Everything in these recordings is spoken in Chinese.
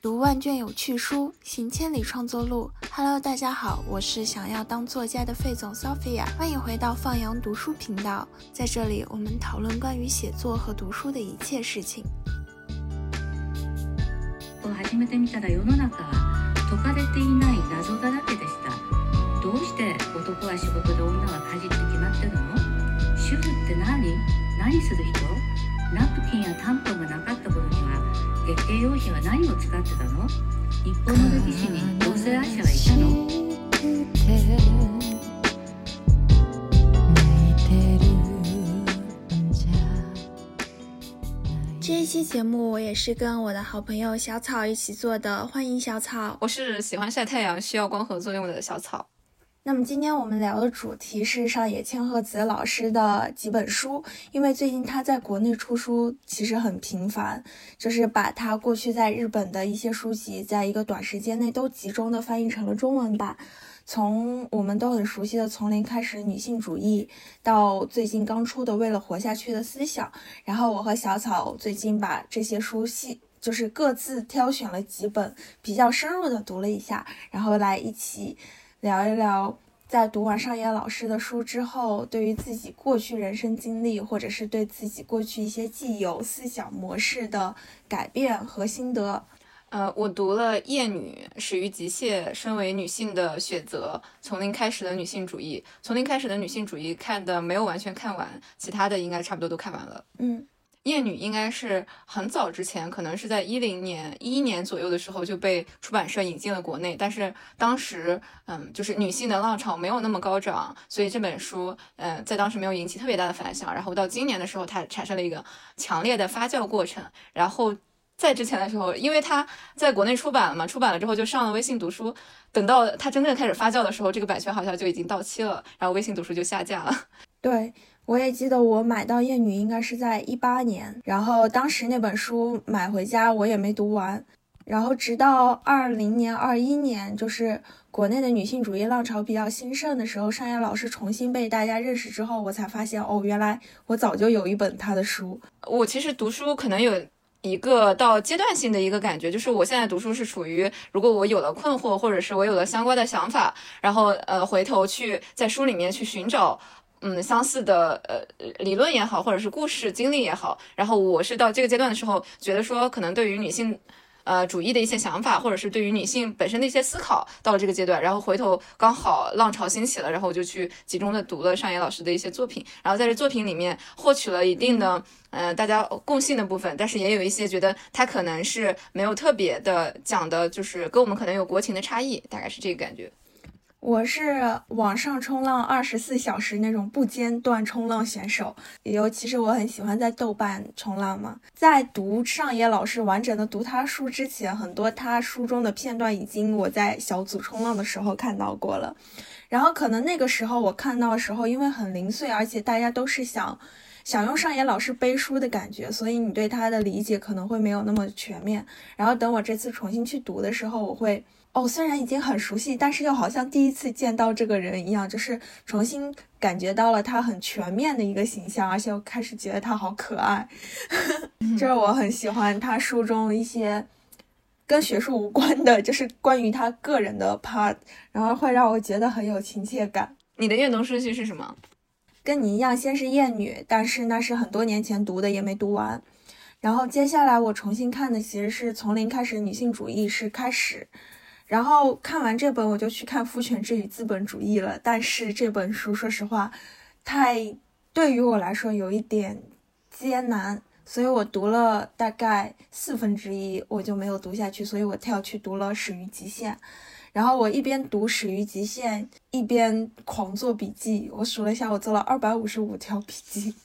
读万卷有趣书，行千里创作路。Hello，大家好，我是想要当作家的费总 Sophia，欢迎回到放羊读书频道。在这里，我们讨论关于写作和读书的一切事情。を始めてみたら世の中は解かれていない謎だらけでしたどうして男は仕事で女は家事って決まってるの 主婦って何？何する人？ナプキンやタンポンがなかった頃には月経用品は何を使ってたの？日本の歴史に同性愛者はいたの？这一期节目我也是跟我的好朋友小草一起做的，欢迎小草。我是喜欢晒太阳、需要光合作用的小草。那么今天我们聊的主题是上野千鹤子老师的几本书，因为最近他在国内出书其实很频繁，就是把他过去在日本的一些书籍，在一个短时间内都集中的翻译成了中文版。从我们都很熟悉的《从零开始女性主义》，到最近刚出的《为了活下去的思想》，然后我和小草最近把这些书细，就是各自挑选了几本比较深入的读了一下，然后来一起聊一聊，在读完上野老师的书之后，对于自己过去人生经历，或者是对自己过去一些既有思想模式的改变和心得。呃，我读了《厌女》《始于极限》，身为女性的选择，从零开始的女性主义，从零开始的女性主义看的没有完全看完，其他的应该差不多都看完了。嗯，《厌女》应该是很早之前，可能是在一零年、一一年左右的时候就被出版社引进了国内，但是当时，嗯，就是女性的浪潮没有那么高涨，所以这本书，嗯，在当时没有引起特别大的反响。然后到今年的时候，它产生了一个强烈的发酵过程，然后。在之前的时候，因为它在国内出版了嘛，出版了之后就上了微信读书。等到它真正开始发酵的时候，这个版权好像就已经到期了，然后微信读书就下架了。对，我也记得我买到《厌女》应该是在一八年，然后当时那本书买回家我也没读完，然后直到二零年、二一年，就是国内的女性主义浪潮比较兴盛的时候，上野老师重新被大家认识之后，我才发现哦，原来我早就有一本他的书。我其实读书可能有。一个到阶段性的一个感觉，就是我现在读书是处于，如果我有了困惑，或者是我有了相关的想法，然后呃回头去在书里面去寻找，嗯相似的呃理论也好，或者是故事经历也好，然后我是到这个阶段的时候，觉得说可能对于女性。呃，主义的一些想法，或者是对于女性本身的一些思考，到了这个阶段，然后回头刚好浪潮兴起了，然后我就去集中的读了上野老师的一些作品，然后在这作品里面获取了一定的呃大家共性的部分，但是也有一些觉得他可能是没有特别的讲的，就是跟我们可能有国情的差异，大概是这个感觉。我是网上冲浪二十四小时那种不间断冲浪选手，尤其是我很喜欢在豆瓣冲浪嘛。在读上野老师完整的读他书之前，很多他书中的片段已经我在小组冲浪的时候看到过了。然后可能那个时候我看到的时候，因为很零碎，而且大家都是想想用上野老师背书的感觉，所以你对他的理解可能会没有那么全面。然后等我这次重新去读的时候，我会。哦，虽然已经很熟悉，但是又好像第一次见到这个人一样，就是重新感觉到了他很全面的一个形象，而且我开始觉得他好可爱，就是我很喜欢他书中一些跟学术无关的，就是关于他个人的 part，然后会让我觉得很有亲切感。你的阅读顺序是什么？跟你一样，先是《厌女》，但是那是很多年前读的，也没读完。然后接下来我重新看的其实是从零开始女性主义是开始。然后看完这本，我就去看《父权制与资本主义》了。但是这本书，说实话，太对于我来说有一点艰难，所以我读了大概四分之一，我就没有读下去，所以我跳去读了《始于极限》。然后我一边读《始于极限》，一边狂做笔记。我数了一下，我做了二百五十五条笔记，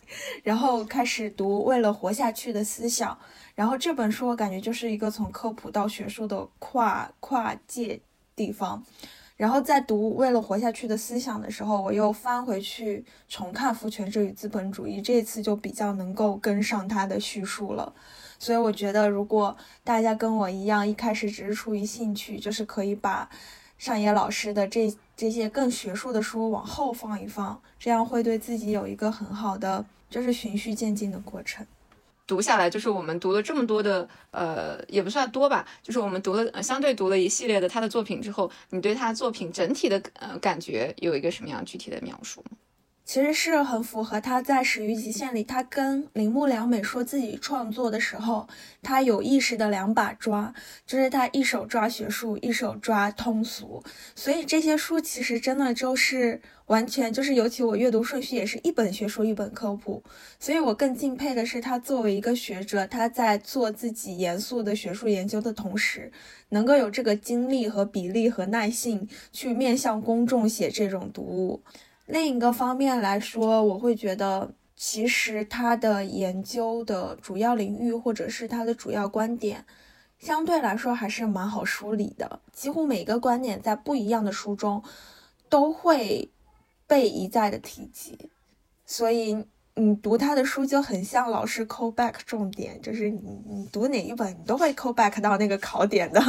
然后开始读《为了活下去的思想》。然后这本书我感觉就是一个从科普到学术的跨跨界地方。然后在读《为了活下去的思想》的时候，我又翻回去重看《父权制与资本主义》，这次就比较能够跟上他的叙述了。所以我觉得，如果大家跟我一样，一开始只是出于兴趣，就是可以把上野老师的这这些更学术的书往后放一放，这样会对自己有一个很好的就是循序渐进的过程。读下来，就是我们读了这么多的，呃，也不算多吧，就是我们读了、相对读了一系列的他的作品之后，你对他作品整体的呃感觉有一个什么样具体的描述吗？其实是很符合他在《始于极限》里，他跟铃木良美说自己创作的时候，他有意识的两把抓，就是他一手抓学术，一手抓通俗，所以这些书其实真的就是完全就是，尤其我阅读顺序也是一本学术，一本科普，所以我更敬佩的是他作为一个学者，他在做自己严肃的学术研究的同时，能够有这个精力和比例和耐性去面向公众写这种读物。另一个方面来说，我会觉得，其实他的研究的主要领域或者是他的主要观点，相对来说还是蛮好梳理的。几乎每个观点在不一样的书中都会被一再的提及，所以你读他的书就很像老师 call back 重点，就是你你读哪一本，你都会 call back 到那个考点的。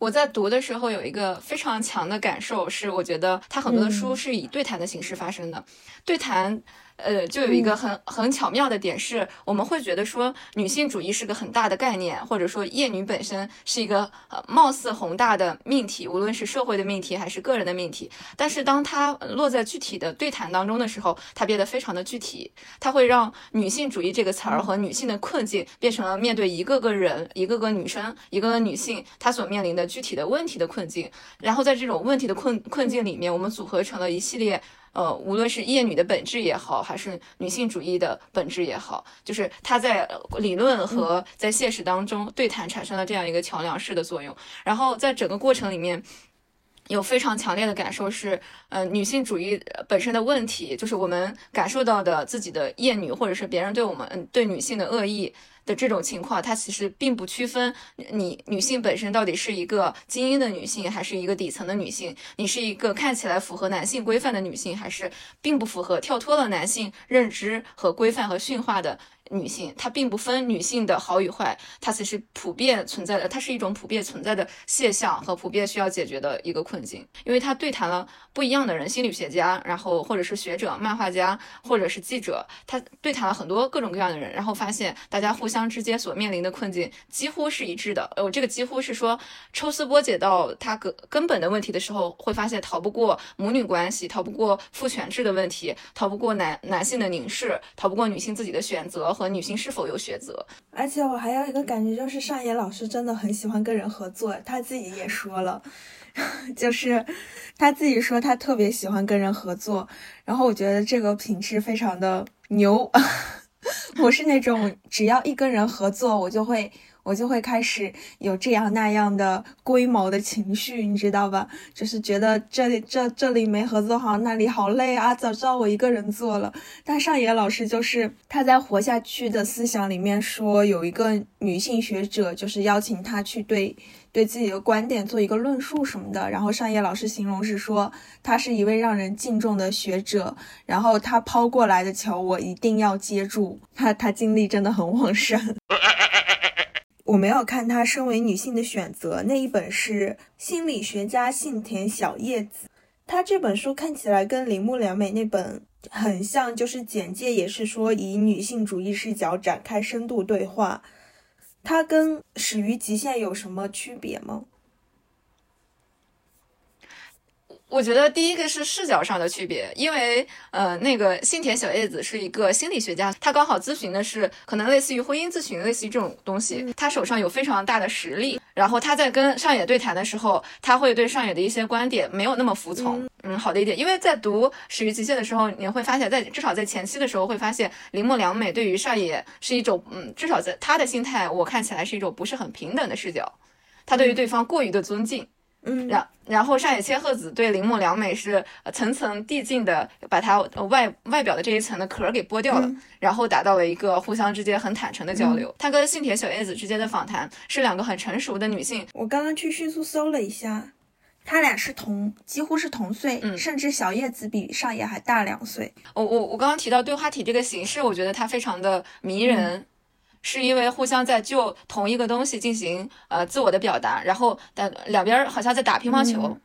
我在读的时候有一个非常强的感受，是我觉得他很多的书是以对谈的形式发生的，对谈。呃，就有一个很很巧妙的点是，我们会觉得说女性主义是个很大的概念，或者说厌女本身是一个呃貌似宏大的命题，无论是社会的命题还是个人的命题。但是当它落在具体的对谈当中的时候，它变得非常的具体，它会让女性主义这个词儿和女性的困境变成了面对一个个人、一个个女生、一个个女性她所面临的具体的问题的困境。然后在这种问题的困困境里面，我们组合成了一系列。呃，无论是厌女的本质也好，还是女性主义的本质也好，就是它在理论和在现实当中对谈产生了这样一个桥梁式的作用。然后在整个过程里面，有非常强烈的感受是，呃，女性主义本身的问题，就是我们感受到的自己的厌女，或者是别人对我们对女性的恶意。的这种情况，它其实并不区分你女性本身到底是一个精英的女性，还是一个底层的女性，你是一个看起来符合男性规范的女性，还是并不符合跳脱了男性认知和规范和驯化的。女性，它并不分女性的好与坏，它其实普遍存在的，它是一种普遍存在的现象和普遍需要解决的一个困境。因为它对谈了不一样的人，心理学家，然后或者是学者、漫画家，或者是记者，他对谈了很多各种各样的人，然后发现大家互相之间所面临的困境几乎是一致的。呃，这个几乎是说抽丝剥茧到他根根本的问题的时候，会发现逃不过母女关系，逃不过父权制的问题，逃不过男男性的凝视，逃不过女性自己的选择。和女性是否有选择？而且我还有一个感觉，就是上野老师真的很喜欢跟人合作，他自己也说了，就是他自己说他特别喜欢跟人合作。然后我觉得这个品质非常的牛，我是那种只要一跟人合作，我就会。我就会开始有这样那样的龟毛的情绪，你知道吧？就是觉得这里这这里没合作好，那里好累啊！早知道我一个人做了。但上野老师就是他在活下去的思想里面说，有一个女性学者就是邀请他去对对自己的观点做一个论述什么的。然后上野老师形容是说，他是一位让人敬重的学者，然后他抛过来的球我一定要接住。他他精力真的很旺盛。我没有看她身为女性的选择那一本是心理学家信田小叶子，她这本书看起来跟铃木良美那本很像，就是简介也是说以女性主义视角展开深度对话。它跟始于极限有什么区别吗？我觉得第一个是视角上的区别，因为呃，那个新田小叶子是一个心理学家，他刚好咨询的是可能类似于婚姻咨询，类似于这种东西，他手上有非常大的实力。然后他在跟上野对谈的时候，他会对上野的一些观点没有那么服从。嗯，好的一点，因为在读《始于极限》的时候，你会发现在至少在前期的时候会发现铃木良美对于上野是一种嗯，至少在他的心态，我看起来是一种不是很平等的视角，他对于对方过于的尊敬。嗯，然然后上野千鹤子对铃木良美是层层递进的，把她外外表的这一层的壳给剥掉了，然后达到了一个互相之间很坦诚的交流。她跟信田小叶子之间的访谈是两个很成熟的女性。我刚刚去迅速搜了一下，他俩是同几乎是同岁，嗯，甚至小叶子比上野还大两岁。我我我刚刚提到对话体这个形式，我觉得它非常的迷人。是因为互相在就同一个东西进行呃自我的表达，然后但两边好像在打乒乓球，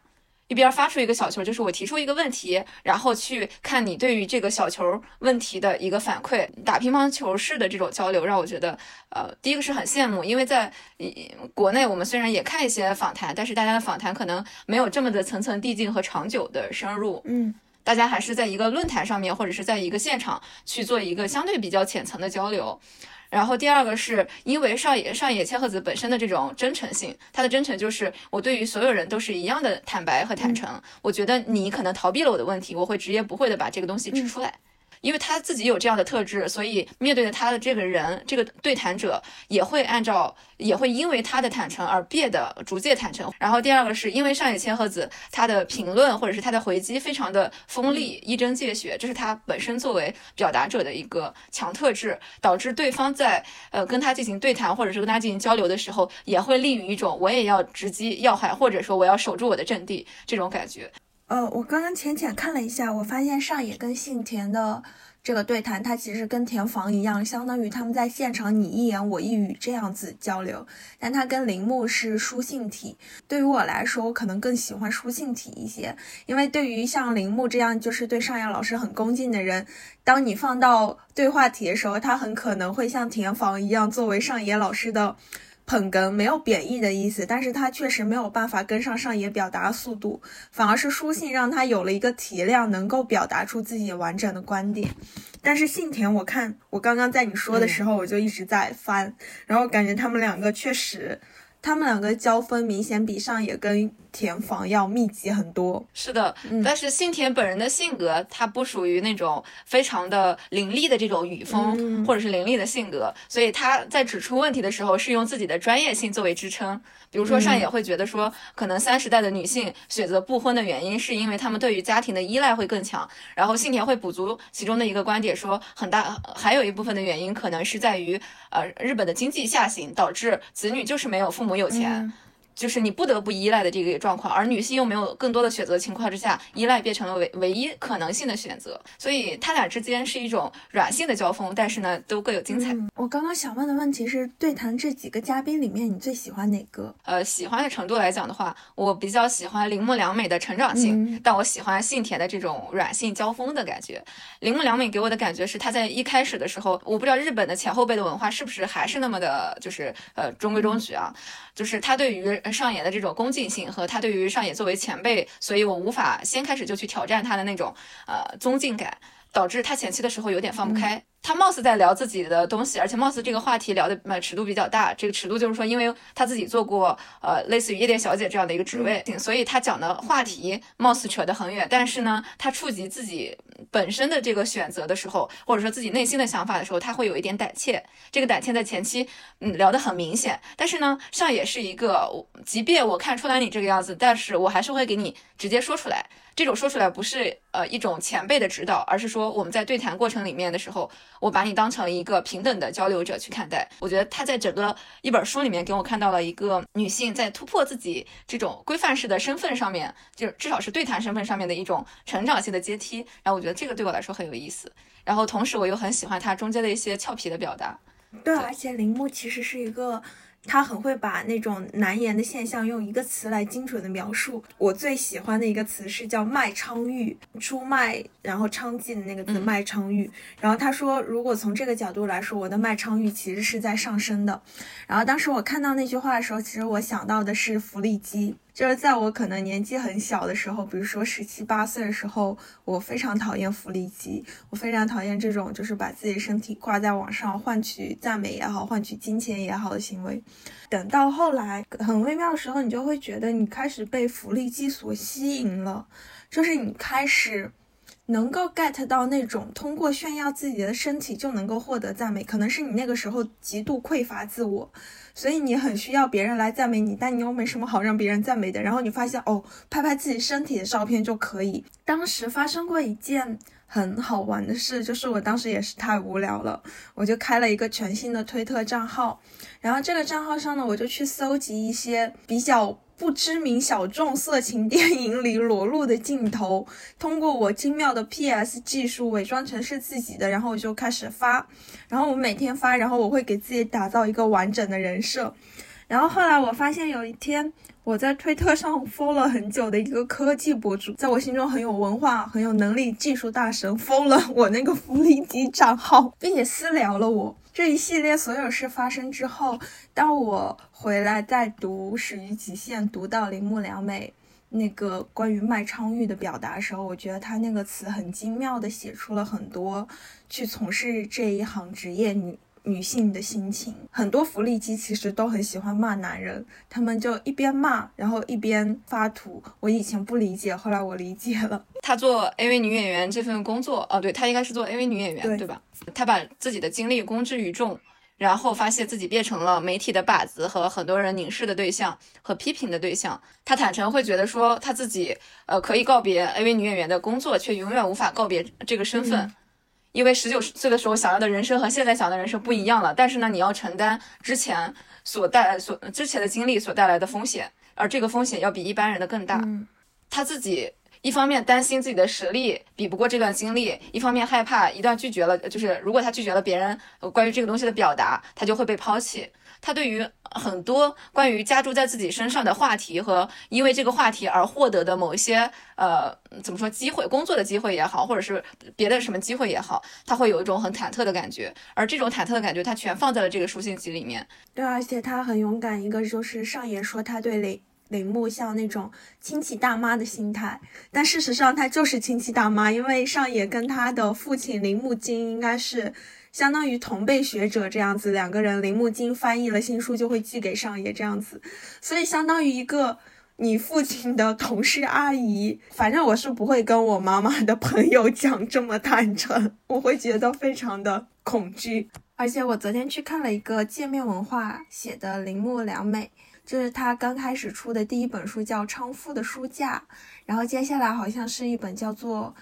一边发出一个小球，就是我提出一个问题，然后去看你对于这个小球问题的一个反馈，打乒乓球式的这种交流，让我觉得，呃，第一个是很羡慕，因为在国内我们虽然也看一些访谈，但是大家的访谈可能没有这么的层层递进和长久的深入，嗯，大家还是在一个论坛上面或者是在一个现场去做一个相对比较浅层的交流。然后第二个是因为上野上野千鹤子本身的这种真诚性，她的真诚就是我对于所有人都是一样的坦白和坦诚。我觉得你可能逃避了我的问题，我会直言不讳的把这个东西指出来。因为他自己有这样的特质，所以面对着他的这个人，这个对谈者也会按照，也会因为他的坦诚而变得逐渐坦诚。然后第二个是因为上野千鹤子他的评论或者是他的回击非常的锋利，一针见血，这是他本身作为表达者的一个强特质，导致对方在呃跟他进行对谈或者是跟他进行交流的时候，也会立于一种我也要直击要害，或者说我要守住我的阵地这种感觉。呃，我刚刚浅浅看了一下，我发现上野跟信田的这个对谈，它其实跟田房一样，相当于他们在现场你一言我一语这样子交流。但它跟铃木是书信体，对于我来说，我可能更喜欢书信体一些，因为对于像铃木这样就是对上野老师很恭敬的人，当你放到对话体的时候，他很可能会像田房一样，作为上野老师的。捧哏没有贬义的意思，但是他确实没有办法跟上上野表达速度，反而是书信让他有了一个体量，能够表达出自己完整的观点。但是信田，我看我刚刚在你说的时候，我就一直在翻，然后感觉他们两个确实。他们两个交锋明显比上野跟田房要密集很多。是的，但是信田本人的性格，他不属于那种非常的凌厉的这种语风，或者是凌厉的性格，所以他在指出问题的时候是用自己的专业性作为支撑。比如说上野会觉得说，可能三十代的女性选择不婚的原因是因为她们对于家庭的依赖会更强，然后信田会补足其中的一个观点，说很大还有一部分的原因可能是在于，呃，日本的经济下行导致子女就是没有父母有钱。就是你不得不依赖的这个状况，而女性又没有更多的选择情况之下，依赖变成了唯唯一可能性的选择，所以他俩之间是一种软性的交锋，但是呢，都各有精彩。我刚刚想问的问题是，对谈这几个嘉宾里面，你最喜欢哪个？呃，喜欢的程度来讲的话，我比较喜欢铃木良美的成长性，但我喜欢信田的这种软性交锋的感觉。铃木良美给我的感觉是，她在一开始的时候，我不知道日本的前后辈的文化是不是还是那么的，就是呃中规中矩啊，就是她对于。上野的这种恭敬性和他对于上野作为前辈，所以我无法先开始就去挑战他的那种呃尊敬感，导致他前期的时候有点放不开。他貌似在聊自己的东西，而且貌似这个话题聊的呃尺度比较大。这个尺度就是说，因为他自己做过呃类似于夜店小姐这样的一个职位，所以他讲的话题貌似扯得很远。但是呢，他触及自己本身的这个选择的时候，或者说自己内心的想法的时候，他会有一点胆怯。这个胆怯在前期嗯聊得很明显。但是呢，上也是一个，即便我看出来你这个样子，但是我还是会给你直接说出来。这种说出来不是呃一种前辈的指导，而是说我们在对谈过程里面的时候。我把你当成一个平等的交流者去看待，我觉得他在整个一本书里面给我看到了一个女性在突破自己这种规范式的身份上面，就至少是对谈身份上面的一种成长性的阶梯。然后我觉得这个对我来说很有意思，然后同时我又很喜欢他中间的一些俏皮的表达。对，而且铃木其实是一个。他很会把那种难言的现象用一个词来精准的描述。我最喜欢的一个词是叫卖昌玉，出卖然后娼妓的那个字卖昌玉。然后他说，如果从这个角度来说，我的卖昌玉其实是在上升的。然后当时我看到那句话的时候，其实我想到的是福利机。就是在我可能年纪很小的时候，比如说十七八岁的时候，我非常讨厌福利机，我非常讨厌这种就是把自己身体挂在网上换取赞美也好，换取金钱也好的行为。等到后来很微妙的时候，你就会觉得你开始被福利机所吸引了，就是你开始。能够 get 到那种通过炫耀自己的身体就能够获得赞美，可能是你那个时候极度匮乏自我，所以你很需要别人来赞美你，但你又没什么好让别人赞美的。然后你发现哦，拍拍自己身体的照片就可以。当时发生过一件很好玩的事，就是我当时也是太无聊了，我就开了一个全新的推特账号，然后这个账号上呢，我就去搜集一些比较。不知名小众色情电影里裸露的镜头，通过我精妙的 PS 技术伪装成是自己的，然后我就开始发，然后我每天发，然后我会给自己打造一个完整的人设，然后后来我发现有一天我在推特上封了很久的一个科技博主，在我心中很有文化、很有能力、技术大神封了我那个福利机账号，并且私聊了我。这一系列所有事发生之后，当我回来再读《始于极限》，读到铃木良美那个关于麦昌钰的表达的时候，我觉得他那个词很精妙的写出了很多去从事这一行职业女。女性的心情，很多福利机其实都很喜欢骂男人，他们就一边骂，然后一边发图。我以前不理解，后来我理解了。她做 AV 女演员这份工作，哦，对，她应该是做 AV 女演员，对吧？她把自己的精力公之于众，然后发现自己变成了媒体的靶子和很多人凝视的对象和批评的对象。他坦诚会觉得说，他自己呃可以告别 AV 女演员的工作，却永远无法告别这个身份。因为十九岁的时候想要的人生和现在想的人生不一样了，但是呢，你要承担之前所带来所之前的经历所带来的风险，而这个风险要比一般人的更大。他自己一方面担心自己的实力比不过这段经历，一方面害怕一旦拒绝了，就是如果他拒绝了别人关于这个东西的表达，他就会被抛弃。他对于很多关于加注在自己身上的话题和因为这个话题而获得的某一些呃怎么说机会，工作的机会也好，或者是别的什么机会也好，他会有一种很忐忑的感觉，而这种忐忑的感觉，他全放在了这个书信集里面。对，而且他很勇敢，一个就是上野说他对铃铃木像那种亲戚大妈的心态，但事实上他就是亲戚大妈，因为上野跟他的父亲铃木京应该是。相当于同辈学者这样子，两个人铃木京翻译了新书就会寄给上野这样子，所以相当于一个你父亲的同事阿姨。反正我是不会跟我妈妈的朋友讲这么坦诚，我会觉得非常的恐惧。而且我昨天去看了一个界面文化写的铃木良美，就是他刚开始出的第一本书叫《昌夫的书架》，然后接下来好像是一本叫做。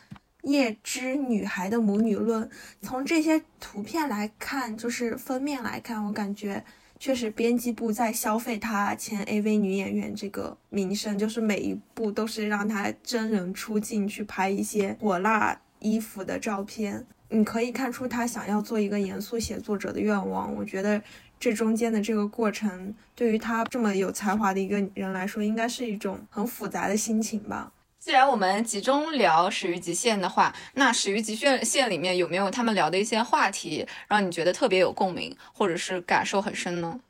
叶之女孩的母女论，从这些图片来看，就是封面来看，我感觉确实编辑部在消费她前 AV 女演员这个名声，就是每一部都是让她真人出镜去拍一些火辣衣服的照片。你可以看出她想要做一个严肃写作者的愿望。我觉得这中间的这个过程，对于他这么有才华的一个人来说，应该是一种很复杂的心情吧。既然我们集中聊《始于极限》的话，那《始于极限》线里面有没有他们聊的一些话题，让你觉得特别有共鸣，或者是感受很深呢？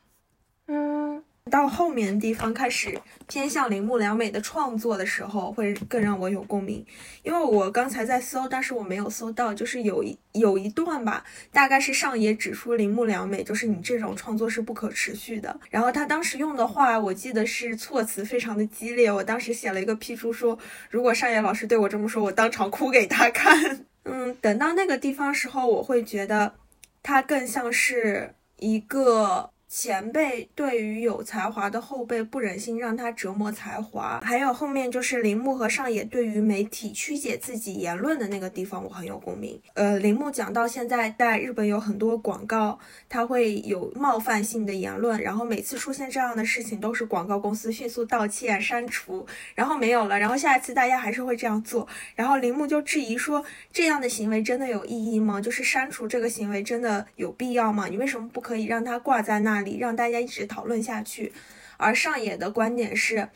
嗯。到后面的地方开始偏向铃木良美的创作的时候，会更让我有共鸣。因为我刚才在搜，但是我没有搜到，就是有一有一段吧，大概是上野指出铃木良美，就是你这种创作是不可持续的。然后他当时用的话，我记得是措辞非常的激烈。我当时写了一个批注说，如果上野老师对我这么说，我当场哭给他看。嗯，等到那个地方时候，我会觉得他更像是一个。前辈对于有才华的后辈不忍心让他折磨才华，还有后面就是铃木和上野对于媒体曲解自己言论的那个地方，我很有共鸣。呃，铃木讲到现在在日本有很多广告，他会有冒犯性的言论，然后每次出现这样的事情都是广告公司迅速道歉删除，然后没有了，然后下一次大家还是会这样做，然后铃木就质疑说这样的行为真的有意义吗？就是删除这个行为真的有必要吗？你为什么不可以让它挂在那里？让大家一直讨论下去，而上野的观点是，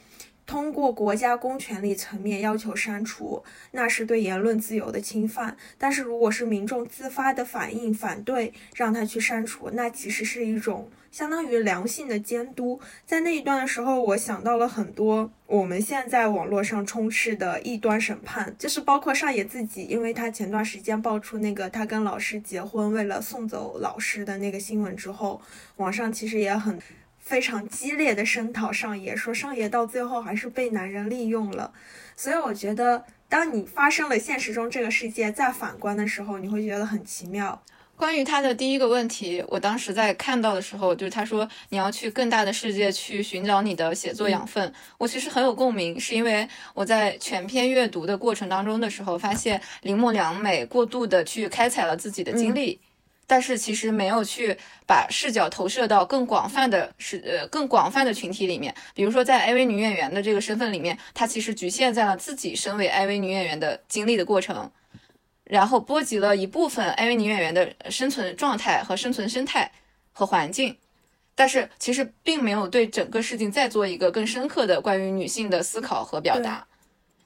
通过国家公权力层面要求删除，那是对言论自由的侵犯。但是如果是民众自发的反应反对，让他去删除，那其实是一种相当于良性的监督。在那一段的时候，我想到了很多我们现在网络上充斥的异端审判，就是包括上野自己，因为他前段时间爆出那个他跟老师结婚，为了送走老师的那个新闻之后。网上其实也很非常激烈的声讨上野，说上野到最后还是被男人利用了。所以我觉得，当你发生了现实中这个世界再反观的时候，你会觉得很奇妙。关于他的第一个问题，我当时在看到的时候，就是他说你要去更大的世界去寻找你的写作养分，我其实很有共鸣，是因为我在全篇阅读的过程当中的时候，发现铃木良美过度的去开采了自己的经历。但是其实没有去把视角投射到更广泛的是呃更广泛的群体里面，比如说在 AV 女演员的这个身份里面，她其实局限在了自己身为 AV 女演员的经历的过程，然后波及了一部分 AV 女演员的生存状态和生存生态和环境。但是其实并没有对整个事情再做一个更深刻的关于女性的思考和表达。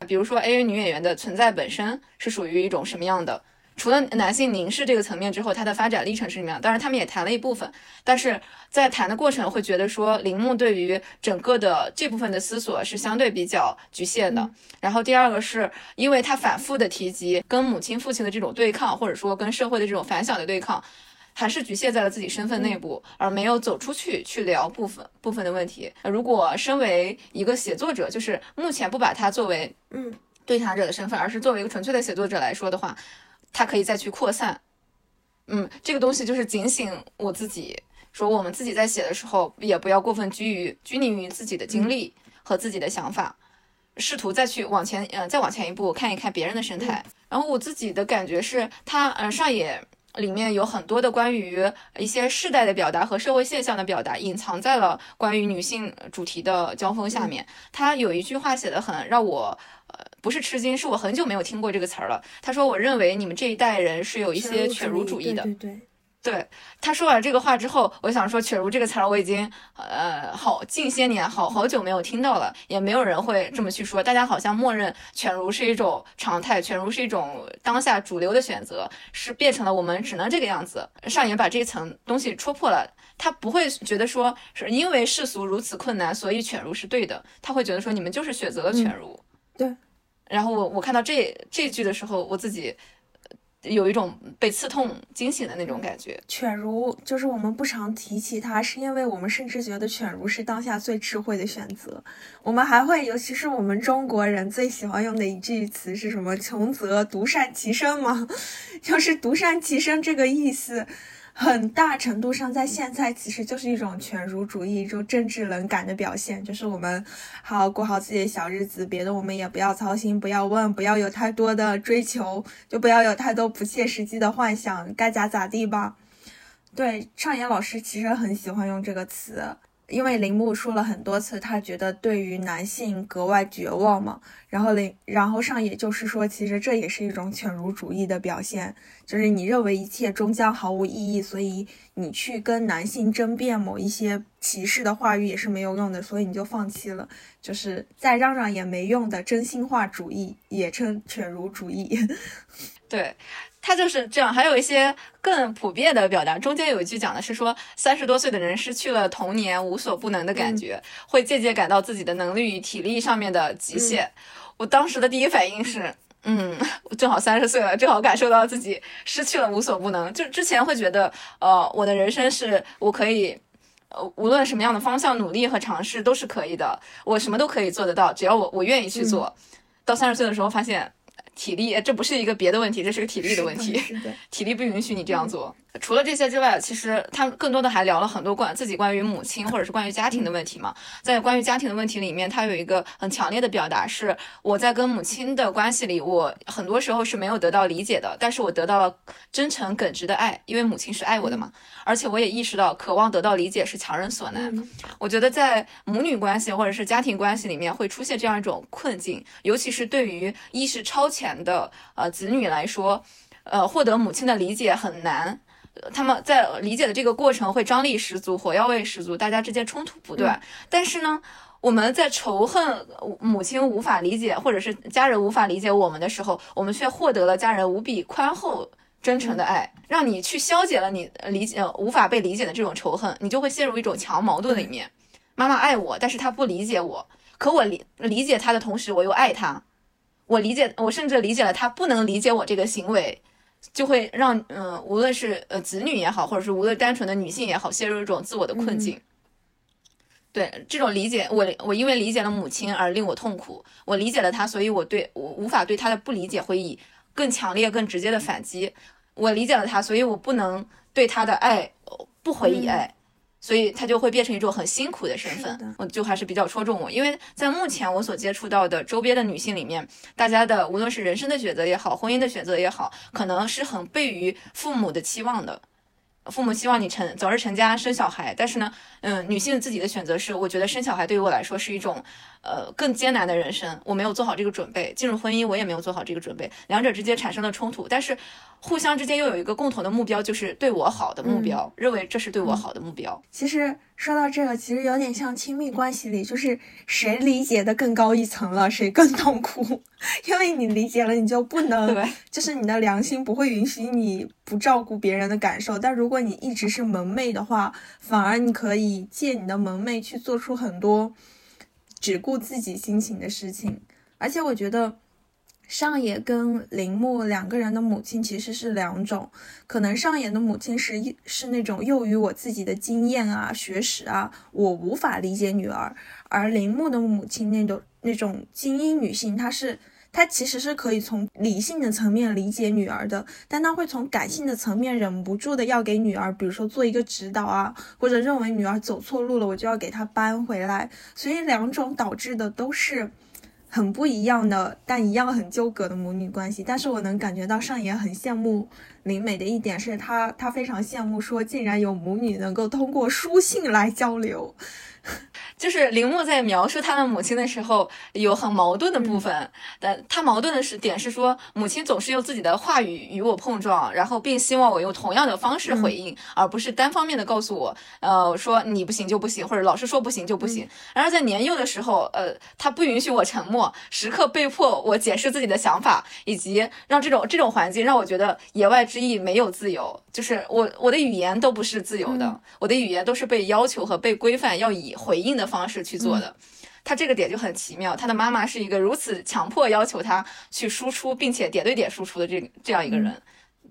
比如说，A 女演员的存在本身是属于一种什么样的？除了男性凝视这个层面之后，它的发展历程是什么样？当然，他们也谈了一部分，但是在谈的过程会觉得说，铃木对于整个的这部分的思索是相对比较局限的。然后第二个是因为他反复的提及跟母亲、父亲的这种对抗，或者说跟社会的这种反响的对抗。还是局限在了自己身份内部，而没有走出去去聊部分部分的问题。如果身为一个写作者，就是目前不把他作为嗯对谈者的身份，而是作为一个纯粹的写作者来说的话，他可以再去扩散。嗯，这个东西就是警醒我自己，说我们自己在写的时候，也不要过分拘于拘泥于自己的经历和自己的想法，试图再去往前，呃，再往前一步看一看别人的生态。然后我自己的感觉是，他，呃，上野。里面有很多的关于一些世代的表达和社会现象的表达，隐藏在了关于女性主题的交锋下面。他有一句话写的很让我，呃，不是吃惊，是我很久没有听过这个词儿了。他说：“我认为你们这一代人是有一些犬儒主义的。”对对。对他说完这个话之后，我想说“犬儒”这个词儿我已经呃好近些年好好久没有听到了，也没有人会这么去说。大家好像默认“犬儒”是一种常态，“犬儒”是一种当下主流的选择，是变成了我们只能这个样子。上演把这层东西戳破了，他不会觉得说是因为世俗如此困难，所以“犬儒”是对的。他会觉得说你们就是选择了“犬儒”。对。然后我我看到这这句的时候，我自己。有一种被刺痛惊醒的那种感觉。犬儒就是我们不常提起它，是因为我们甚至觉得犬儒是当下最智慧的选择。我们还会，尤其是我们中国人最喜欢用的一句词是什么？“穷则独善其身”吗？就是“独善其身”这个意思。很大程度上，在现在其实就是一种犬儒主义、一种政治冷感的表现。就是我们好好过好自己的小日子，别的我们也不要操心，不要问，不要有太多的追求，就不要有太多不切实际的幻想，该咋咋地吧。对，畅言老师其实很喜欢用这个词。因为铃木说了很多次，他觉得对于男性格外绝望嘛。然后铃，然后上野就是说，其实这也是一种犬儒主义的表现，就是你认为一切终将毫无意义，所以你去跟男性争辩某一些歧视的话语也是没有用的，所以你就放弃了，就是再嚷嚷也没用的真心话主义，也称犬儒主义。对。他就是这样，还有一些更普遍的表达。中间有一句讲的是说，三十多岁的人失去了童年无所不能的感觉，会渐渐感到自己的能力与体力上面的极限。我当时的第一反应是，嗯，正好三十岁了，正好感受到自己失去了无所不能。就之前会觉得，呃，我的人生是我可以，呃，无论什么样的方向努力和尝试都是可以的，我什么都可以做得到，只要我我愿意去做。到三十岁的时候发现。体力，这不是一个别的问题，这是个体力的问题。体力不允许你这样做。除了这些之外，其实他更多的还聊了很多关自己关于母亲或者是关于家庭的问题嘛。在关于家庭的问题里面，他有一个很强烈的表达是：我在跟母亲的关系里，我很多时候是没有得到理解的，但是我得到了真诚耿直的爱，因为母亲是爱我的嘛。而且我也意识到，渴望得到理解是强人所难。我觉得在母女关系或者是家庭关系里面会出现这样一种困境，尤其是对于意识超前的呃子女来说，呃，获得母亲的理解很难。他们在理解的这个过程会张力十足、火药味十足，大家之间冲突不断。但是呢，我们在仇恨母亲无法理解，或者是家人无法理解我们的时候，我们却获得了家人无比宽厚、真诚的爱，让你去消解了你理解无法被理解的这种仇恨，你就会陷入一种强矛盾里面。妈妈爱我，但是她不理解我，可我理理解她的同时，我又爱她。我理解，我甚至理解了她不能理解我这个行为。就会让嗯，无论是呃子女也好，或者是无论单纯的女性也好，陷入一种自我的困境。对这种理解，我我因为理解了母亲而令我痛苦，我理解了她，所以我对我无法对她的不理解会以更强烈、更直接的反击。我理解了她，所以我不能对她的爱不回以爱。所以他就会变成一种很辛苦的身份，我就还是比较戳中我，因为在目前我所接触到的周边的女性里面，大家的无论是人生的选择也好，婚姻的选择也好，可能是很悖于父母的期望的。父母希望你成早日成家生小孩，但是呢，嗯，女性自己的选择是，我觉得生小孩对于我来说是一种，呃，更艰难的人生，我没有做好这个准备，进入婚姻我也没有做好这个准备，两者之间产生了冲突，但是互相之间又有一个共同的目标，就是对我好的目标，认为这是对我好的目标。其实说到这个，其实有点像亲密关系里，就是谁理解的更高一层了，谁更痛苦。因为你理解了，你就不能，对，就是你的良心不会允许你不照顾别人的感受。但如果你一直是萌妹的话，反而你可以借你的萌妹去做出很多只顾自己心情的事情。而且我觉得。上野跟铃木两个人的母亲其实是两种，可能上野的母亲是是那种囿于我自己的经验啊、学识啊，我无法理解女儿；而铃木的母亲那种那种精英女性，她是她其实是可以从理性的层面理解女儿的，但她会从感性的层面忍不住的要给女儿，比如说做一个指导啊，或者认为女儿走错路了，我就要给她扳回来，所以两种导致的都是。很不一样的，但一样很纠葛的母女关系。但是我能感觉到上野很羡慕林美的一点是，他他非常羡慕说，竟然有母女能够通过书信来交流。就是铃木在描述他的母亲的时候，有很矛盾的部分。但他矛盾的是点是说，母亲总是用自己的话语与我碰撞，然后并希望我用同样的方式回应，而不是单方面的告诉我，呃，说你不行就不行，或者老师说不行就不行。然而在年幼的时候，呃，他不允许我沉默，时刻被迫我解释自己的想法，以及让这种这种环境让我觉得言外之意没有自由，就是我我的语言都不是自由的，我的语言都是被要求和被规范，要以回应的。方式去做的，他这个点就很奇妙。他的妈妈是一个如此强迫要求他去输出，并且点对点输出的这这样一个人，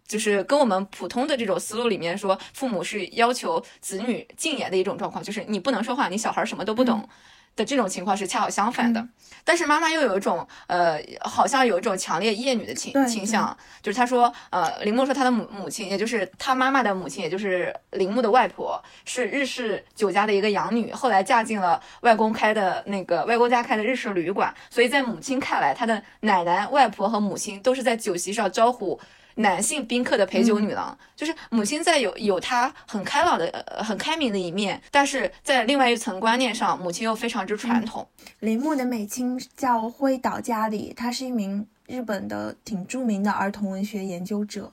就是跟我们普通的这种思路里面说，父母是要求子女禁言的一种状况，就是你不能说话，你小孩什么都不懂。的这种情况是恰好相反的，但是妈妈又有一种呃，好像有一种强烈厌女的倾倾向，就是她说，呃，铃木说她的母母亲，也就是她妈妈的母亲，也就是铃木的外婆，是日式酒家的一个养女，后来嫁进了外公开的那个外公家开的日式旅馆，所以在母亲看来，她的奶奶、外婆和母亲都是在酒席上招呼。男性宾客的陪酒女郎，就是母亲在有有她很开朗的、呃很开明的一面，但是在另外一层观念上，母亲又非常之传统。铃木的美亲叫灰岛佳里，她是一名日本的挺著名的儿童文学研究者，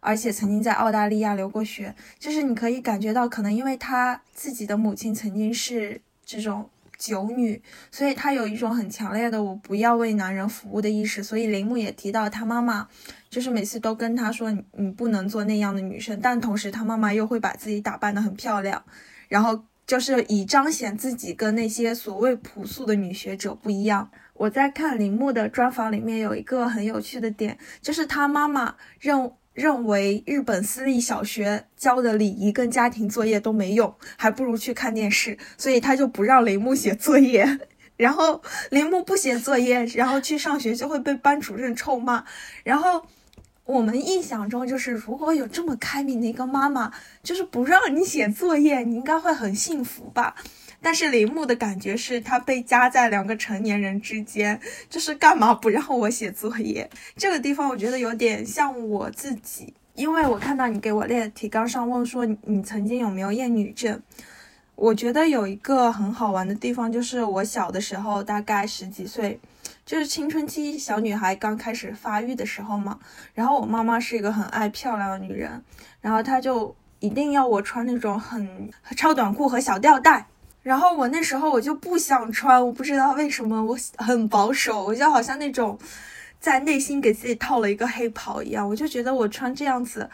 而且曾经在澳大利亚留过学。就是你可以感觉到，可能因为她自己的母亲曾经是这种。酒女，所以她有一种很强烈的我不要为男人服务的意识。所以铃木也提到，她妈妈就是每次都跟她说，你不能做那样的女生。但同时，她妈妈又会把自己打扮得很漂亮，然后就是以彰显自己跟那些所谓朴素的女学者不一样。我在看铃木的专访里面有一个很有趣的点，就是她妈妈认。认为日本私立小学教的礼仪跟家庭作业都没用，还不如去看电视，所以他就不让铃木写作业。然后铃木不写作业，然后去上学就会被班主任臭骂。然后我们印象中就是，如果有这么开明的一个妈妈，就是不让你写作业，你应该会很幸福吧。但是铃木的感觉是他被夹在两个成年人之间，就是干嘛不让我写作业？这个地方我觉得有点像我自己，因为我看到你给我列提纲上问说你曾经有没有厌女症，我觉得有一个很好玩的地方就是我小的时候大概十几岁，就是青春期小女孩刚开始发育的时候嘛，然后我妈妈是一个很爱漂亮的女人，然后她就一定要我穿那种很超短裤和小吊带。然后我那时候我就不想穿，我不知道为什么，我很保守，我就好像那种在内心给自己套了一个黑袍一样，我就觉得我穿这样子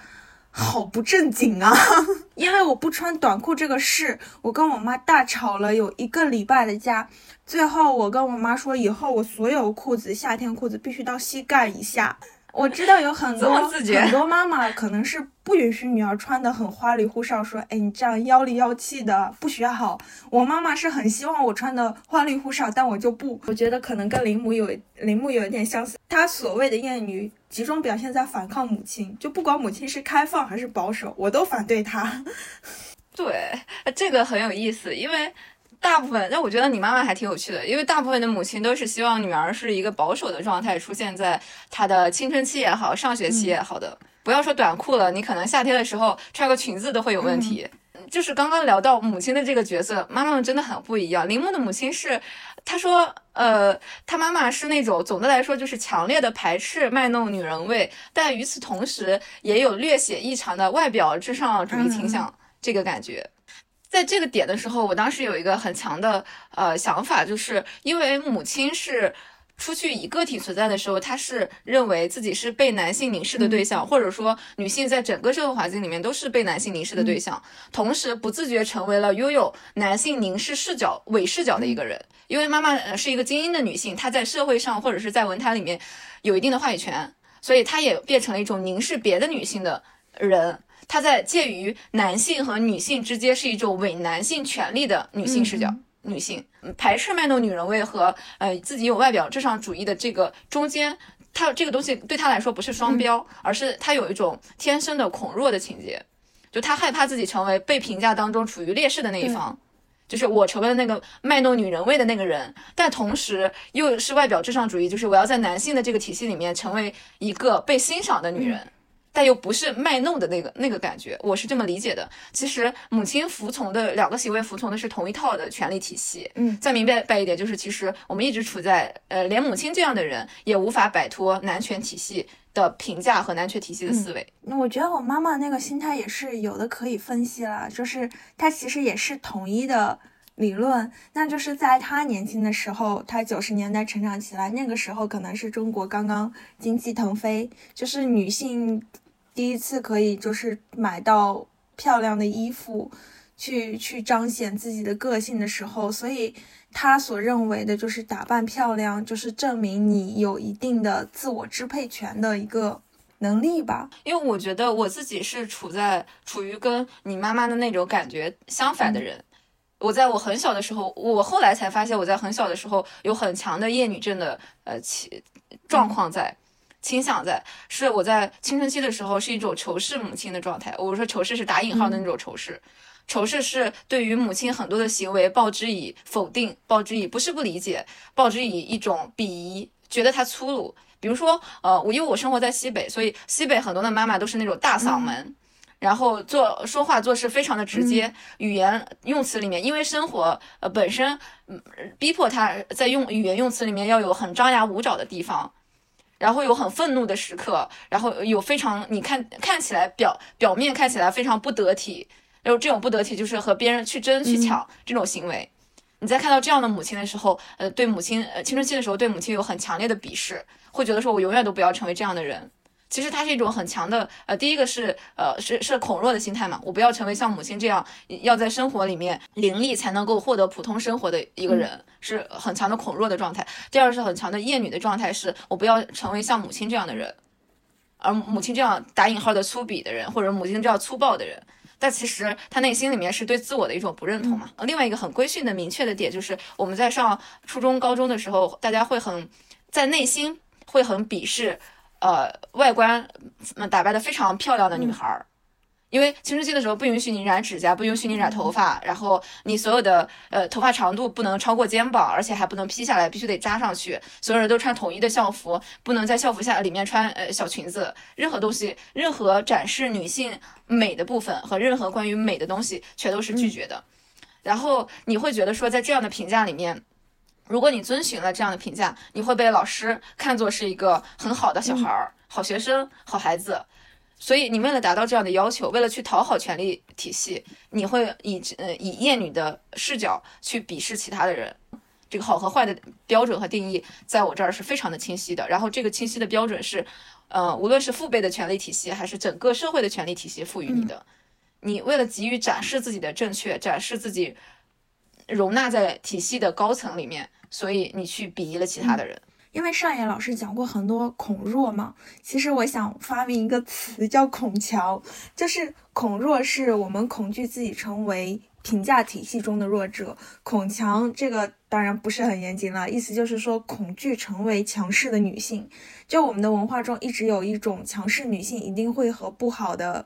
好不正经啊。因为我不穿短裤这个事，我跟我妈大吵了有一个礼拜的架。最后我跟我妈说，以后我所有裤子夏天裤子必须到膝盖以下。我知道有很多很多妈妈可能是不允许女儿穿的很花里胡哨，说，哎，你这样妖里妖气的不学好。我妈妈是很希望我穿的花里胡哨，但我就不。我觉得可能跟林母有林母有一点相似，她所谓的厌女集中表现在反抗母亲，就不管母亲是开放还是保守，我都反对她。对，这个很有意思，因为。大部分，但我觉得你妈妈还挺有趣的，因为大部分的母亲都是希望女儿是一个保守的状态出现在她的青春期也好，上学期也好的。不要说短裤了，你可能夏天的时候穿个裙子都会有问题。就是刚刚聊到母亲的这个角色，妈妈们真的很不一样。铃木的母亲是，她说，呃，她妈妈是那种总的来说就是强烈的排斥卖弄女人味，但与此同时也有略显异常的外表至上主义倾向，这个感觉。在这个点的时候，我当时有一个很强的呃想法，就是因为母亲是。出去以个体存在的时候，她是认为自己是被男性凝视的对象，或者说女性在整个社会环境里面都是被男性凝视的对象，同时不自觉成为了拥有男性凝视视角伪视角的一个人。因为妈妈是一个精英的女性，她在社会上或者是在文坛里面有一定的话语权，所以她也变成了一种凝视别的女性的人。她在介于男性和女性之间是一种伪男性权利的女性视角。女性排斥卖弄女人味和呃自己有外表至上主义的这个中间，她这个东西对她来说不是双标，而是她有一种天生的恐弱的情节，就她害怕自己成为被评价当中处于劣势的那一方，就是我成为了那个卖弄女人味的那个人，但同时又是外表至上主义，就是我要在男性的这个体系里面成为一个被欣赏的女人。但又不是卖弄的那个那个感觉，我是这么理解的。其实母亲服从的两个行为，服从的是同一套的权力体系。嗯，再明白白一点，就是其实我们一直处在呃，连母亲这样的人也无法摆脱男权体系的评价和男权体系的思维。那我觉得我妈妈那个心态也是有的可以分析了，就是她其实也是统一的理论，那就是在她年轻的时候，她九十年代成长起来，那个时候可能是中国刚刚经济腾飞，就是女性。第一次可以就是买到漂亮的衣服，去去彰显自己的个性的时候，所以他所认为的就是打扮漂亮，就是证明你有一定的自我支配权的一个能力吧。因为我觉得我自己是处在处于跟你妈妈的那种感觉相反的人。我在我很小的时候，我后来才发现我在很小的时候有很强的厌女症的呃情状况在。倾向在是我在青春期的时候是一种仇视母亲的状态。我说仇视是打引号的那种仇视，仇视是对于母亲很多的行为报之以否定，报之以不是不理解，报之以一种鄙夷，觉得她粗鲁。比如说，呃，我因为我生活在西北，所以西北很多的妈妈都是那种大嗓门，然后做说话做事非常的直接，语言用词里面，因为生活呃本身嗯逼迫她在用语言用词里面要有很张牙舞爪的地方。然后有很愤怒的时刻，然后有非常你看看起来表表面看起来非常不得体，然后这种不得体就是和别人去争去抢这种行为。你在看到这样的母亲的时候，呃，对母亲呃青春期的时候对母亲有很强烈的鄙视，会觉得说我永远都不要成为这样的人。其实它是一种很强的，呃，第一个是，呃，是是恐弱的心态嘛，我不要成为像母亲这样，要在生活里面凌厉才能够获得普通生活的一个人，是很强的恐弱的状态。第二是很强的厌女的状态，是我不要成为像母亲这样的人，而母亲这样打引号的粗鄙的人，或者母亲这样粗暴的人，但其实他内心里面是对自我的一种不认同嘛。另外一个很规训的明确的点就是，我们在上初中、高中的时候，大家会很在内心会很鄙视。呃，外观打扮的非常漂亮的女孩儿，因为青春期的时候不允许你染指甲，不允许你染头发，然后你所有的呃头发长度不能超过肩膀，而且还不能披下来，必须得扎上去。所有人都穿统一的校服，不能在校服下里面穿呃小裙子。任何东西，任何展示女性美的部分和任何关于美的东西，全都是拒绝的。然后你会觉得说，在这样的评价里面。如果你遵循了这样的评价，你会被老师看作是一个很好的小孩儿、好学生、好孩子。所以，你为了达到这样的要求，为了去讨好权力体系，你会以呃以厌女的视角去鄙视其他的人。这个好和坏的标准和定义，在我这儿是非常的清晰的。然后，这个清晰的标准是，呃，无论是父辈的权力体系，还是整个社会的权力体系赋予你的。你为了急于展示自己的正确，展示自己。容纳在体系的高层里面，所以你去鄙夷了其他的人。因为上野老师讲过很多恐弱嘛，其实我想发明一个词叫恐强，就是恐弱是我们恐惧自己成为评价体系中的弱者，恐强这个当然不是很严谨了，意思就是说恐惧成为强势的女性。就我们的文化中一直有一种强势女性一定会和不好的。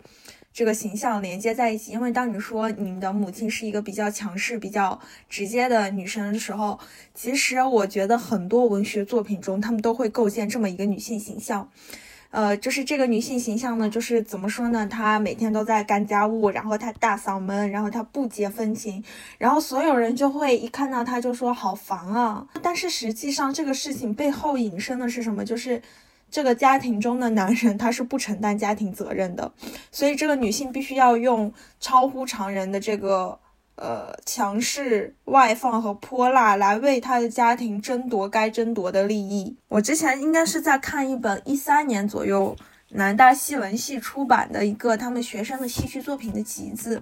这个形象连接在一起，因为当你说你的母亲是一个比较强势、比较直接的女生的时候，其实我觉得很多文学作品中，他们都会构建这么一个女性形象。呃，就是这个女性形象呢，就是怎么说呢？她每天都在干家务，然后她大嗓门，然后她不解风情，然后所有人就会一看到她就说好烦啊。但是实际上这个事情背后引申的是什么？就是这个家庭中的男人他是不承担家庭责任的，所以这个女性必须要用超乎常人的这个。呃，强势、外放和泼辣来为他的家庭争夺该争夺的利益。我之前应该是在看一本一三年左右南大戏文系出版的一个他们学生的戏剧作品的集子，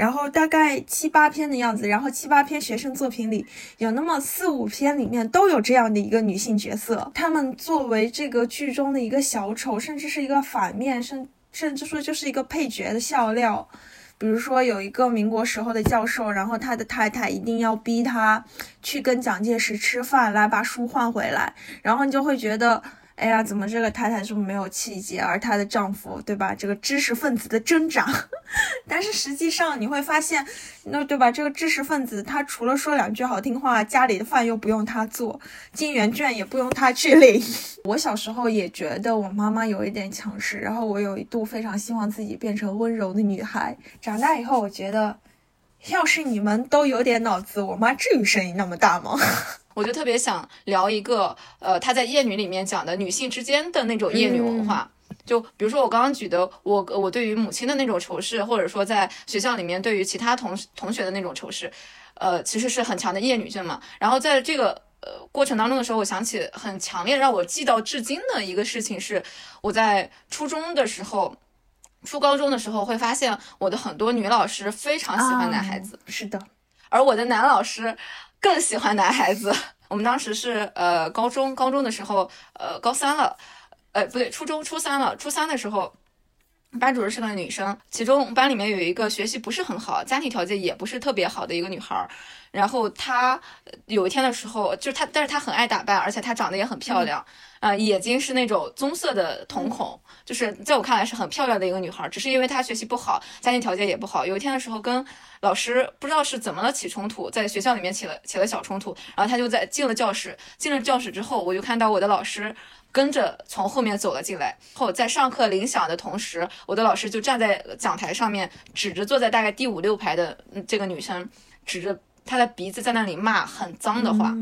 然后大概七八篇的样子，然后七八篇学生作品里有那么四五篇里面都有这样的一个女性角色，她们作为这个剧中的一个小丑，甚至是一个反面，甚甚至说就是一个配角的笑料。比如说有一个民国时候的教授，然后他的太太一定要逼他去跟蒋介石吃饭，来把书换回来，然后你就会觉得。哎呀，怎么这个太太这么没有气节？而她的丈夫，对吧？这个知识分子的挣扎，但是实际上你会发现，那对吧？这个知识分子他除了说两句好听话，家里的饭又不用他做，金圆券也不用他去领。我小时候也觉得我妈妈有一点强势，然后我有一度非常希望自己变成温柔的女孩。长大以后，我觉得，要是你们都有点脑子，我妈至于声音那么大吗？我就特别想聊一个，呃，他在《厌女》里面讲的女性之间的那种厌女文化。就比如说我刚刚举的，我我对于母亲的那种仇视，或者说在学校里面对于其他同同学的那种仇视，呃，其实是很强的厌女症嘛。然后在这个呃过程当中的时候，我想起很强烈让我记到至今的一个事情是，我在初中的时候，初高中的时候会发现我的很多女老师非常喜欢男孩子，是的，而我的男老师。更喜欢男孩子。我们当时是呃高中，高中的时候，呃高三了，呃不对，初中初三了。初三的时候，班主任是个女生，其中班里面有一个学习不是很好，家庭条件也不是特别好的一个女孩。然后她有一天的时候，就是她，但是她很爱打扮，而且她长得也很漂亮，啊，眼睛是那种棕色的瞳孔，就是在我看来是很漂亮的一个女孩。只是因为她学习不好，家庭条件也不好。有一天的时候，跟老师不知道是怎么了起冲突，在学校里面起了起了小冲突，然后她就在进了教室。进了教室之后，我就看到我的老师跟着从后面走了进来。后在上课铃响的同时，我的老师就站在讲台上面，指着坐在大概第五六排的这个女生，指着。他的鼻子在那里骂很脏的话。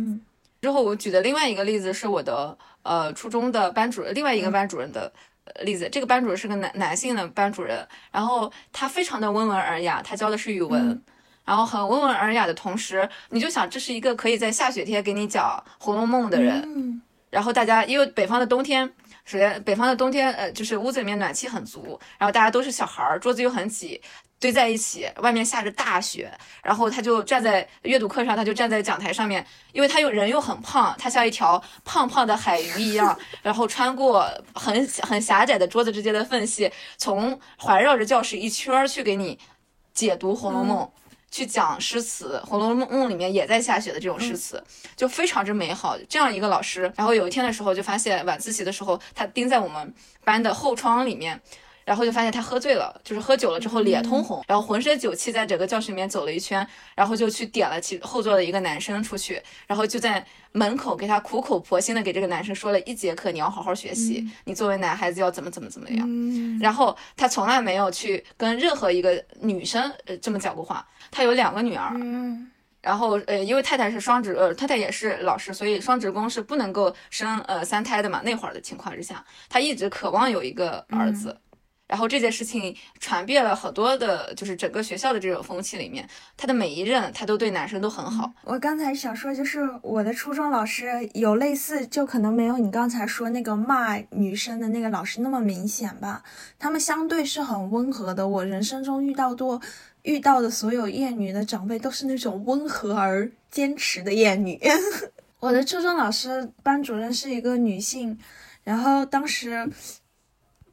之后我举的另外一个例子是我的呃初中的班主任，另外一个班主任的例子。这个班主任是个男男性的班主任，然后他非常的温文尔雅，他教的是语文，然后很温文尔雅的同时，你就想这是一个可以在下雪天给你讲《红楼梦》的人。然后大家因为北方的冬天，首先北方的冬天呃就是屋子里面暖气很足，然后大家都是小孩儿，桌子又很挤。堆在一起，外面下着大雪，然后他就站在阅读课上，他就站在讲台上面，因为他又人又很胖，他像一条胖胖的海鱼一样，然后穿过很很狭窄的桌子之间的缝隙，从环绕着教室一圈去给你解读《红楼梦》，去讲诗词，《红楼梦》里面也在下雪的这种诗词，就非常之美好。这样一个老师，然后有一天的时候就发现晚自习的时候，他盯在我们班的后窗里面。然后就发现他喝醉了，就是喝酒了之后脸通红，然后浑身酒气，在整个教室里面走了一圈，然后就去点了其后座的一个男生出去，然后就在门口给他苦口婆心的给这个男生说了一节课，你要好好学习，你作为男孩子要怎么怎么怎么样。然后他从来没有去跟任何一个女生呃这么讲过话。他有两个女儿，然后呃因为太太是双职，呃太太也是老师，所以双职工是不能够生呃三胎的嘛。那会儿的情况之下，他一直渴望有一个儿子。然后这件事情传遍了很多的，就是整个学校的这种风气里面，他的每一任他都对男生都很好。我刚才想说，就是我的初中老师有类似，就可能没有你刚才说那个骂女生的那个老师那么明显吧。他们相对是很温和的。我人生中遇到多遇到的所有厌女的长辈都是那种温和而坚持的厌女。我的初中老师班主任是一个女性，然后当时。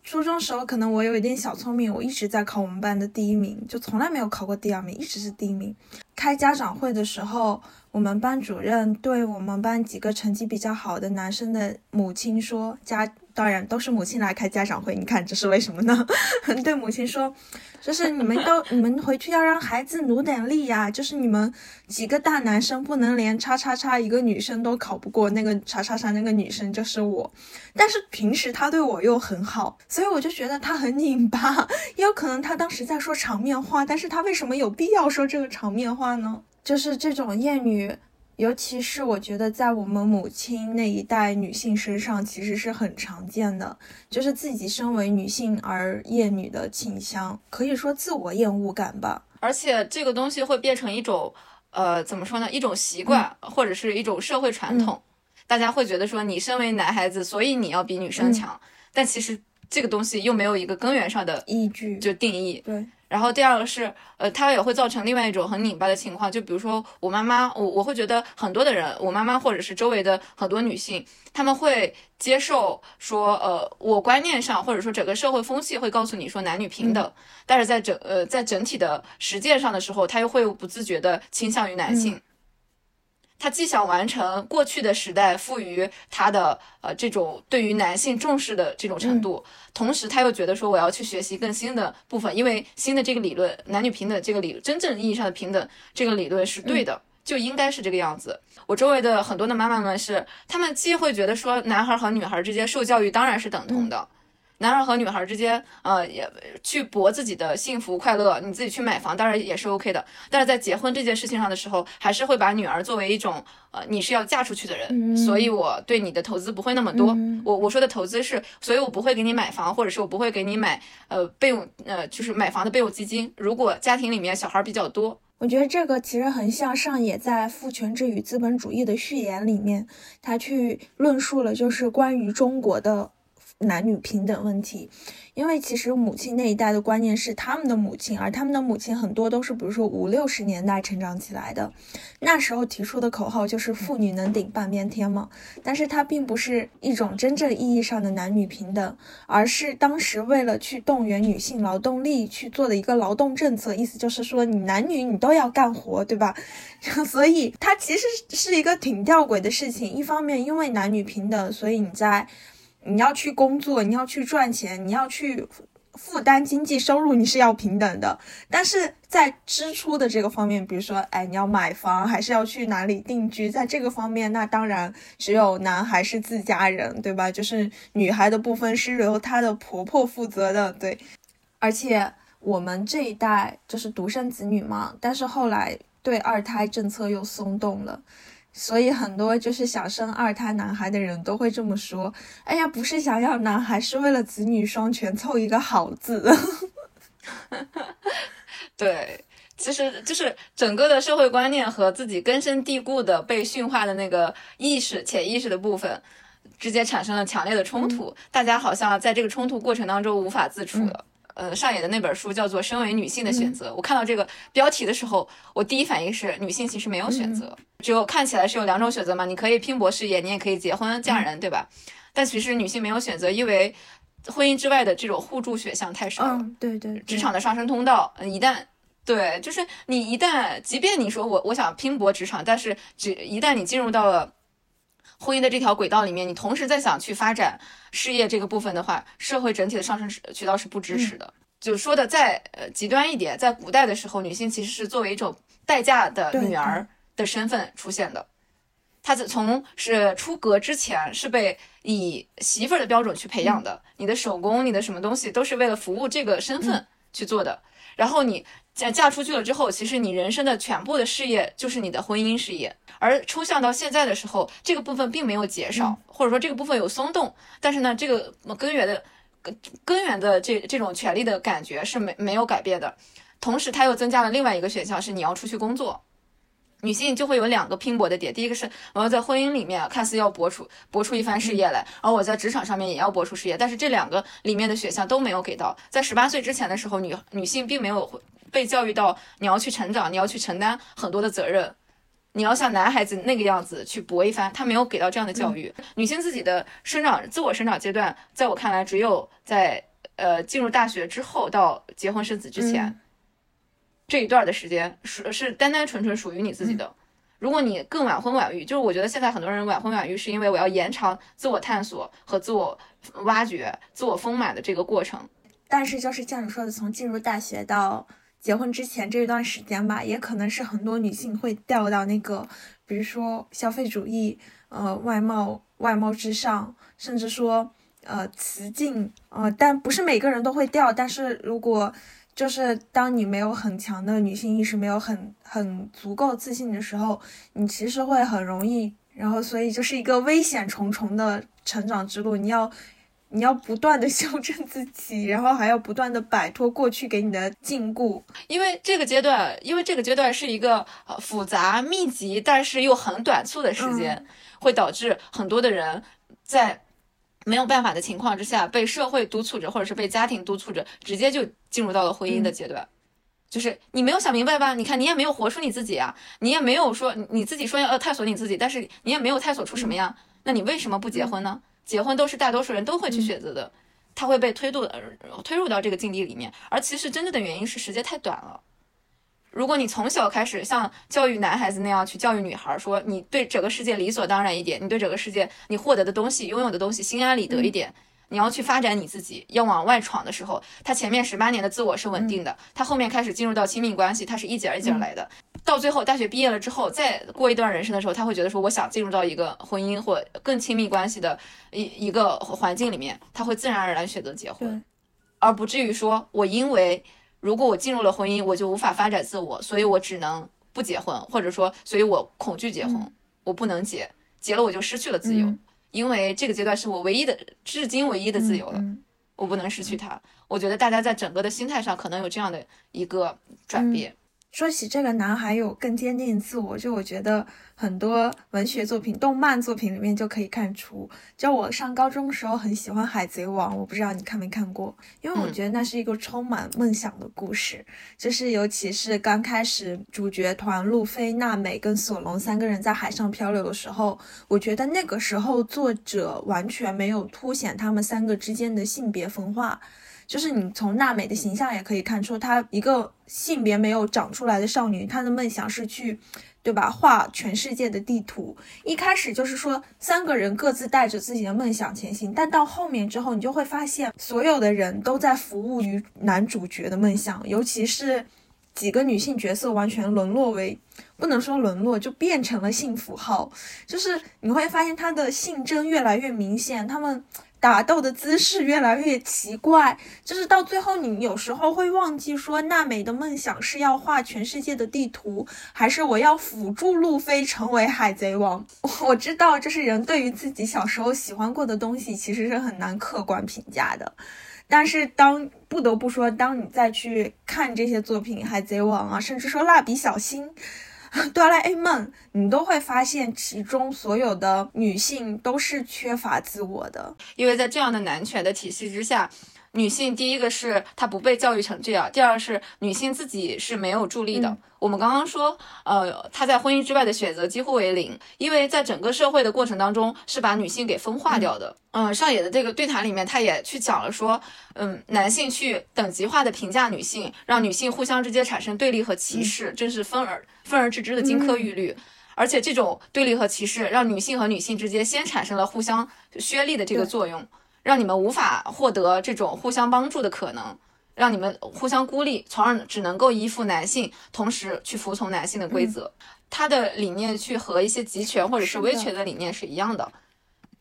初中时候，可能我有一点小聪明，我一直在考我们班的第一名，就从来没有考过第二名，一直是第一名。开家长会的时候，我们班主任对我们班几个成绩比较好的男生的母亲说：“家当然都是母亲来开家长会。你看这是为什么呢？对母亲说，就是你们都你们回去要让孩子努点力呀。就是你们几个大男生不能连叉叉叉一个女生都考不过，那个叉叉叉那个女生就是我。但是平时他对我又很好，所以我就觉得他很拧巴。也有可能他当时在说场面话，但是他为什么有必要说这个场面话呢？就是这种厌女。尤其是我觉得，在我们母亲那一代女性身上，其实是很常见的，就是自己身为女性而厌女的倾向，可以说自我厌恶感吧。而且这个东西会变成一种，呃，怎么说呢？一种习惯，或者是一种社会传统。大家会觉得说，你身为男孩子，所以你要比女生强。但其实这个东西又没有一个根源上的依据，就定义。对。然后第二个是，呃，它也会造成另外一种很拧巴的情况，就比如说我妈妈，我我会觉得很多的人，我妈妈或者是周围的很多女性，他们会接受说，呃，我观念上或者说整个社会风气会告诉你说男女平等，但是在整呃在整体的实践上的时候，他又会不自觉的倾向于男性。他既想完成过去的时代赋予他的呃这种对于男性重视的这种程度，同时他又觉得说我要去学习更新的部分，因为新的这个理论男女平等这个理真正意义上的平等这个理论是对的，就应该是这个样子。我周围的很多的妈妈们是，他们既会觉得说男孩和女孩之间受教育当然是等同的。男孩和女孩之间，呃，也去搏自己的幸福快乐，你自己去买房当然也是 OK 的。但是在结婚这件事情上的时候，还是会把女儿作为一种，呃，你是要嫁出去的人，所以我对你的投资不会那么多。我我说的投资是，所以我不会给你买房，或者是我不会给你买，呃，备用，呃，就是买房的备用基金。如果家庭里面小孩比较多，我觉得这个其实很像上野在《父权制与资本主义》的序言里面，他去论述了就是关于中国的。男女平等问题，因为其实母亲那一代的观念是他们的母亲，而他们的母亲很多都是，比如说五六十年代成长起来的，那时候提出的口号就是“妇女能顶半边天”嘛。但是它并不是一种真正意义上的男女平等，而是当时为了去动员女性劳动力去做的一个劳动政策，意思就是说你男女你都要干活，对吧？所以它其实是一个挺吊诡的事情。一方面因为男女平等，所以你在。你要去工作，你要去赚钱，你要去负担经济收入，你是要平等的。但是在支出的这个方面，比如说，哎，你要买房，还是要去哪里定居，在这个方面，那当然只有男孩是自家人，对吧？就是女孩的部分是由她的婆婆负责的，对。而且我们这一代就是独生子女嘛，但是后来对二胎政策又松动了。所以很多就是想生二胎男孩的人都会这么说：“哎呀，不是想要男孩，是为了子女双全，凑一个好字。”对，其实就是整个的社会观念和自己根深蒂固的被驯化的那个意识、潜意识的部分之间产生了强烈的冲突，大家好像在这个冲突过程当中无法自处了。呃，上演的那本书叫做《身为女性的选择》。我看到这个标题的时候，我第一反应是女性其实没有选择，只有看起来是有两种选择嘛，你可以拼搏事业，你也可以结婚嫁人，对吧？但其实女性没有选择，因为婚姻之外的这种互助选项太少了。对对，职场的上升通道，一旦对，就是你一旦，即便你说我我想拼搏职场，但是只一旦你进入到了。婚姻的这条轨道里面，你同时在想去发展事业这个部分的话，社会整体的上升渠道是不支持的。就说的再呃极端一点，在古代的时候，女性其实是作为一种待嫁的女儿的身份出现的。她从是出阁之前是被以媳妇儿的标准去培养的，你的手工，你的什么东西都是为了服务这个身份去做的。然后你嫁嫁出去了之后，其实你人生的全部的事业就是你的婚姻事业。而抽象到现在的时候，这个部分并没有减少，或者说这个部分有松动，但是呢，这个根源的根根源的这这种权利的感觉是没没有改变的。同时，它又增加了另外一个选项，是你要出去工作，女性就会有两个拼搏的点。第一个是我要在婚姻里面看似要搏出搏出一番事业来，而我在职场上面也要搏出事业，但是这两个里面的选项都没有给到。在十八岁之前的时候，女女性并没有被教育到你要去成长，你要去承担很多的责任。你要像男孩子那个样子去搏一番，他没有给到这样的教育。女性自己的生长、自我生长阶段，在我看来，只有在呃进入大学之后到结婚生子之前这一段的时间，是是单单纯纯属于你自己的。如果你更晚婚晚育，就是我觉得现在很多人晚婚晚育是因为我要延长自我探索和自我挖掘、自我丰满的这个过程。但是就是像你说的，从进入大学到结婚之前这一段时间吧，也可能是很多女性会掉到那个，比如说消费主义，呃，外貌外貌之上，甚至说呃雌竞，呃，但不是每个人都会掉。但是如果就是当你没有很强的女性意识，没有很很足够自信的时候，你其实会很容易，然后所以就是一个危险重重的成长之路。你要你要不断的 修正自己，然后还要不断的摆脱过去给你的禁锢。因为这个阶段，因为这个阶段是一个呃复杂密集，但是又很短促的时间，会导致很多的人在。没有办法的情况之下，被社会督促着，或者是被家庭督促着，直接就进入到了婚姻的阶段。就是你没有想明白吧？你看你也没有活出你自己啊，你也没有说你自己说要探索你自己，但是你也没有探索出什么样。那你为什么不结婚呢？结婚都是大多数人都会去选择的，他会被推入推入到这个境地里面。而其实真正的原因是时间太短了。如果你从小开始像教育男孩子那样去教育女孩，说你对整个世界理所当然一点，你对整个世界你获得的东西、拥有的东西心安理得一点，你要去发展你自己，要往外闯的时候，他前面十八年的自我是稳定的，他后面开始进入到亲密关系，他是一节一节来的，到最后大学毕业了之后，再过一段人生的时候，他会觉得说，我想进入到一个婚姻或更亲密关系的一一个环境里面，他会自然而然选择结婚，而不至于说我因为。如果我进入了婚姻，我就无法发展自我，所以我只能不结婚，或者说，所以我恐惧结婚，我不能结，结了我就失去了自由，因为这个阶段是我唯一的，至今唯一的自由了，我不能失去它。我觉得大家在整个的心态上可能有这样的一个转变。说起这个男孩有更坚定自我，就我觉得很多文学作品、动漫作品里面就可以看出。就我上高中的时候很喜欢《海贼王》，我不知道你看没看过，因为我觉得那是一个充满梦想的故事。就是尤其是刚开始主角团路飞、娜美跟索隆三个人在海上漂流的时候，我觉得那个时候作者完全没有凸显他们三个之间的性别分化。就是你从娜美的形象也可以看出，她一个性别没有长出来的少女，她的梦想是去，对吧？画全世界的地图。一开始就是说三个人各自带着自己的梦想前行，但到后面之后，你就会发现所有的人都在服务于男主角的梦想，尤其是几个女性角色完全沦落为，不能说沦落，就变成了性符号。就是你会发现她的性征越来越明显，他们。打斗的姿势越来越奇怪，就是到最后，你有时候会忘记说，娜美的梦想是要画全世界的地图，还是我要辅助路飞成为海贼王？我知道，就是人对于自己小时候喜欢过的东西，其实是很难客观评价的。但是，当不得不说，当你再去看这些作品，海贼王啊，甚至说蜡笔小新。哆啦 A 梦，你都会发现其中所有的女性都是缺乏自我的，因为在这样的男权的体系之下。女性第一个是她不被教育成这样，第二是女性自己是没有助力的。我们刚刚说，呃，她在婚姻之外的选择几乎为零，因为在整个社会的过程当中是把女性给分化掉的。嗯，上野的这个对谈里面，他也去讲了说，嗯，男性去等级化的评价女性，让女性互相之间产生对立和歧视，真是分而分而治之的金科玉律。而且这种对立和歧视，让女性和女性之间先产生了互相削力的这个作用。让你们无法获得这种互相帮助的可能，让你们互相孤立，从而只能够依附男性，同时去服从男性的规则。他的理念去和一些集权或者是威权的理念是一样的。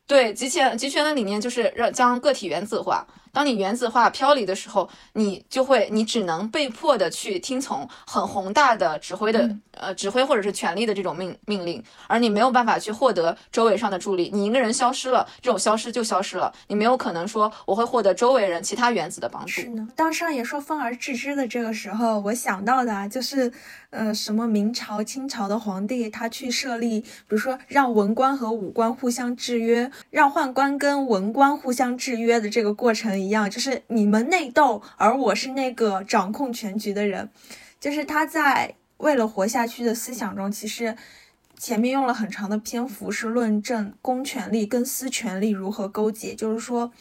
对，集权集权的理念就是让将个体原子化。当你原子化飘离的时候，你就会，你只能被迫的去听从很宏大的指挥的，呃，指挥或者是权力的这种命命令，而你没有办法去获得周围上的助力。你一个人消失了，这种消失就消失了，你没有可能说我会获得周围人其他原子的帮助。是呢，当上野说分而治之的这个时候，我想到的就是，呃，什么明朝、清朝的皇帝他去设立，比如说让文官和武官互相制约，让宦官跟文官互相制约的这个过程。一样，就是你们内斗，而我是那个掌控全局的人。就是他在为了活下去的思想中，其实前面用了很长的篇幅是论证公权力跟私权力如何勾结。就是说，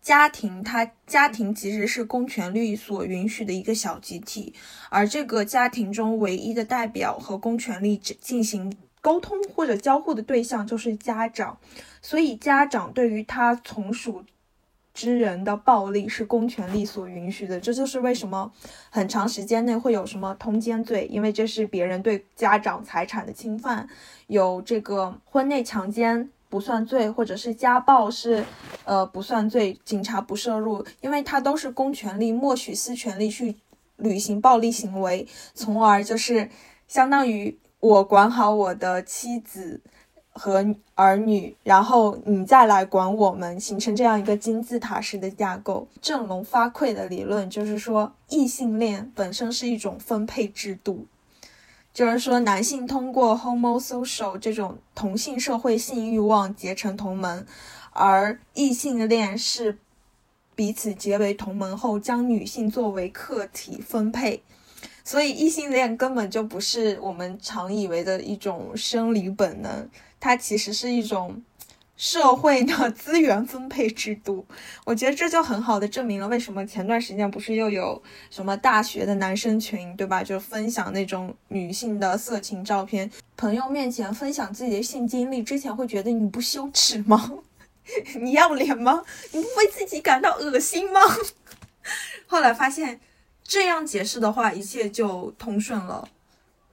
家庭它家庭其实是公权力所允许的一个小集体，而这个家庭中唯一的代表和公权力进行沟通或者交互的对象就是家长，所以家长对于他从属之人的暴力是公权力所允许的。这就是为什么很长时间内会有什么通奸罪，因为这是别人对家长财产的侵犯，有这个婚内强奸。不算罪，或者是家暴是，呃，不算罪，警察不涉入，因为他都是公权力默许私权力去履行暴力行为，从而就是相当于我管好我的妻子和儿女，然后你再来管我们，形成这样一个金字塔式的架构。振聋发聩的理论就是说，异性恋本身是一种分配制度。就是说，男性通过 homosocial 这种同性社会性欲望结成同盟，而异性恋是彼此结为同盟后将女性作为客体分配，所以异性恋根本就不是我们常以为的一种生理本能，它其实是一种。社会的 资源分配制度，我觉得这就很好的证明了为什么前段时间不是又有什么大学的男生群，对吧？就分享那种女性的色情照片，朋友面前分享自己的性经历，之前会觉得你不羞耻吗？你要脸吗？你不为自己感到恶心吗？后来发现这样解释的话，一切就通顺了，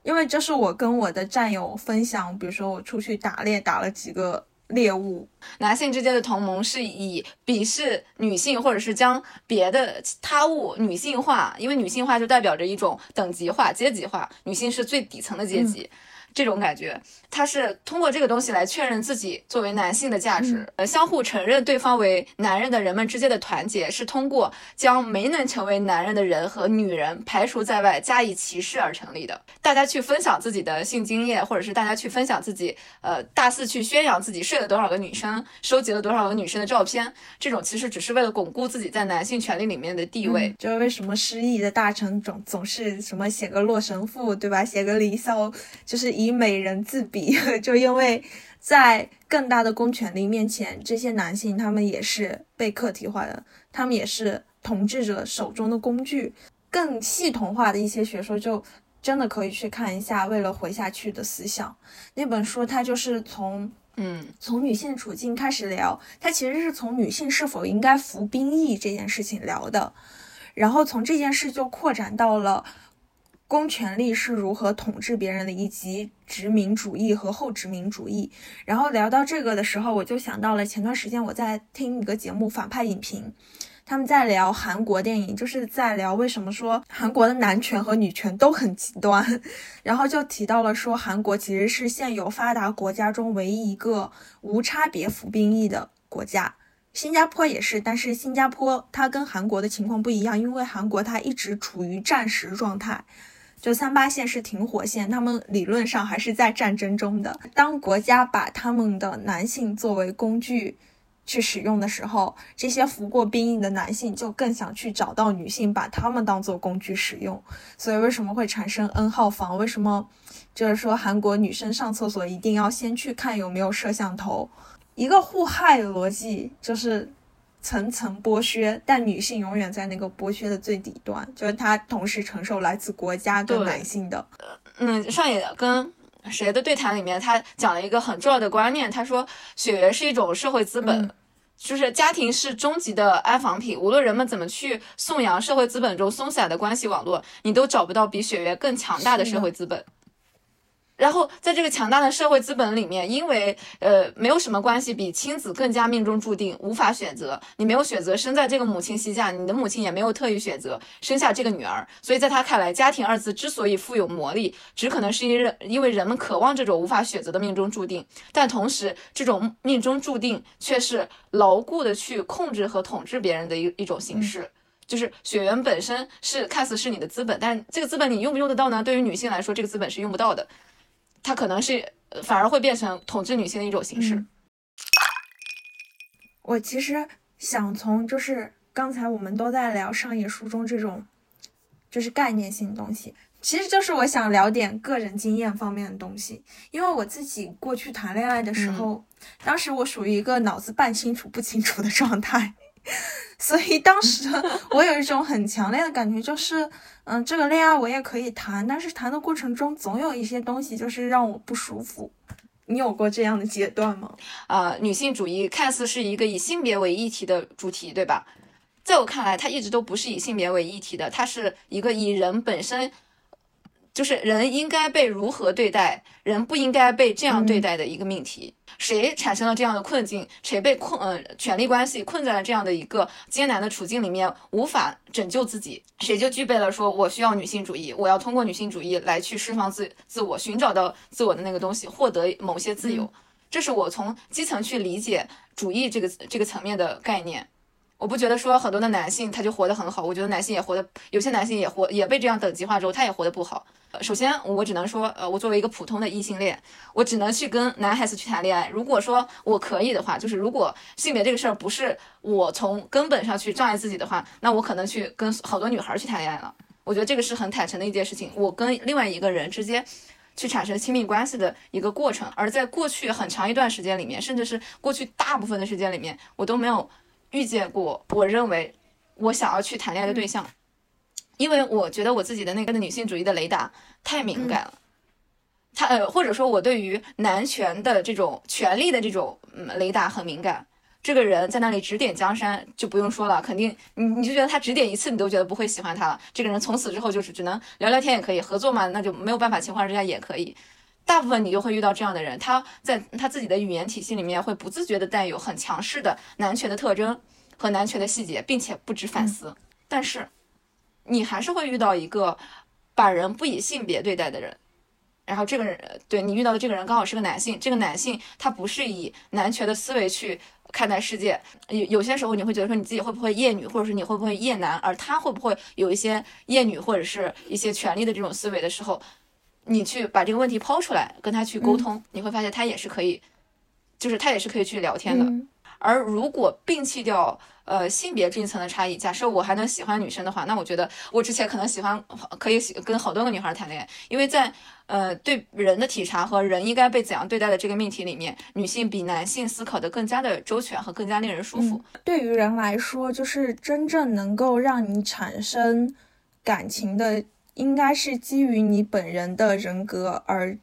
因为这是我跟我的战友分享，比如说我出去打猎打了几个。猎物，男性之间的同盟是以鄙视女性，或者是将别的他物女性化，因为女性化就代表着一种等级化、阶级化，女性是最底层的阶级。这种感觉，他是通过这个东西来确认自己作为男性的价值，呃，相互承认对方为男人的人们之间的团结，是通过将没能成为男人的人和女人排除在外加以歧视而成立的。大家去分享自己的性经验，或者是大家去分享自己，呃，大肆去宣扬自己睡了多少个女生，收集了多少个女生的照片，这种其实只是为了巩固自己在男性权利里面的地位。就是为什么失意的大臣总总是什么写个《洛神赋》，对吧？写个《离骚》，就是。以美人自比，就因为在更大的公权力面前，这些男性他们也是被客体化的，他们也是统治者手中的工具。更系统化的一些学说，就真的可以去看一下《为了活下去的思想》那本书，它就是从嗯从女性处境开始聊，它其实是从女性是否应该服兵役这件事情聊的，然后从这件事就扩展到了。公权力是如何统治别人的，以及殖民主义和后殖民主义。然后聊到这个的时候，我就想到了前段时间我在听一个节目《反派影评》，他们在聊韩国电影，就是在聊为什么说韩国的男权和女权都很极端。然后就提到了说，韩国其实是现有发达国家中唯一一个无差别服兵役的国家。新加坡也是，但是新加坡它跟韩国的情况不一样，因为韩国它一直处于战时状态。就三八线是停火线，他们理论上还是在战争中的。当国家把他们的男性作为工具去使用的时候，这些服过兵役的男性就更想去找到女性，把他们当做工具使用。所以为什么会产生 N 号房？为什么就是说韩国女生上厕所一定要先去看有没有摄像头？一个互害逻辑就是。层层剥削，但女性永远在那个剥削的最底端，就是她同时承受来自国家跟男性的。嗯，上野跟谁的对谈里面，他讲了一个很重要的观念，他说血缘是一种社会资本，就是家庭是终极的安防品，无论人们怎么去颂扬社会资本中松散的关系网络，你都找不到比血缘更强大的社会资本。然后在这个强大的社会资本里面，因为呃没有什么关系比亲子更加命中注定，无法选择。你没有选择生在这个母亲膝下，你的母亲也没有特意选择生下这个女儿。所以在他看来，家庭二字之所以富有魔力，只可能是因为因为人们渴望这种无法选择的命中注定。但同时，这种命中注定却是牢固的去控制和统治别人的一一种形式。就是血缘本身是看似是你的资本，但这个资本你用不用得到呢？对于女性来说，这个资本是用不到的。它可能是反而会变成统治女性的一种形式。我其实想从就是刚才我们都在聊上野书中这种就是概念性的东西，其实就是我想聊点个人经验方面的东西。因为我自己过去谈恋爱的时候，当时我属于一个脑子半清楚不清楚的状态，所以当时我有一种很强烈的感觉，就是，嗯，这个恋爱我也可以谈，但是谈的过程中总有一些东西就是让我不舒服。你有过这样的阶段吗？啊、女性主义看似是一个以性别为议题的主题，对吧？在我看来，它一直都不是以性别为议题的，它是一个以人本身，就是人应该被如何对待，人不应该被这样对待的一个命题。谁产生了这样的困境？谁被困呃权力关系困在了这样的一个艰难的处境里面，无法拯救自己？谁就具备了说我需要女性主义，我要通过女性主义来去释放自自我，寻找到自我的那个东西，获得某些自由。这是我从基层去理解主义这个这个层面的概念。我不觉得说很多的男性他就活得很好，我觉得男性也活得，有些男性也活也被这样等级化之后，他也活得不好。首先，我只能说，呃，我作为一个普通的异性恋，我只能去跟男孩子去谈恋爱。如果说我可以的话，就是如果性别这个事儿不是我从根本上去障碍自己的话，那我可能去跟好多女孩儿去谈恋爱了。我觉得这个是很坦诚的一件事情。我跟另外一个人之间去产生亲密关系的一个过程，而在过去很长一段时间里面，甚至是过去大部分的时间里面，我都没有遇见过我认为我想要去谈恋爱的对象，因为我觉得我自己的那个女性主义的雷达太敏感了。他呃，或者说我对于男权的这种权力的这种嗯雷达很敏感。这个人在那里指点江山，就不用说了，肯定你你就觉得他指点一次，你都觉得不会喜欢他了。这个人从此之后就是只能聊聊天也可以，合作嘛，那就没有办法，情况之下也可以。大部分你就会遇到这样的人，他在他自己的语言体系里面会不自觉的带有很强势的男权的特征和男权的细节，并且不知反思。但是你还是会遇到一个把人不以性别对待的人。然后这个人对你遇到的这个人刚好是个男性，这个男性他不是以男权的思维去看待世界，有有些时候你会觉得说你自己会不会厌女，或者是你会不会厌男，而他会不会有一些厌女或者是一些权利的这种思维的时候，你去把这个问题抛出来，跟他去沟通，你会发现他也是可以，就是他也是可以去聊天的。嗯而如果摒弃掉呃性别这一层的差异，假设我还能喜欢女生的话，那我觉得我之前可能喜欢可以喜跟好多个女孩谈恋爱，因为在呃对人的体察和人应该被怎样对待的这个命题里面，女性比男性思考的更加的周全和更加令人舒服。对于人来说，就是真正能够让你产生感情的，应该是基于你本人的人格而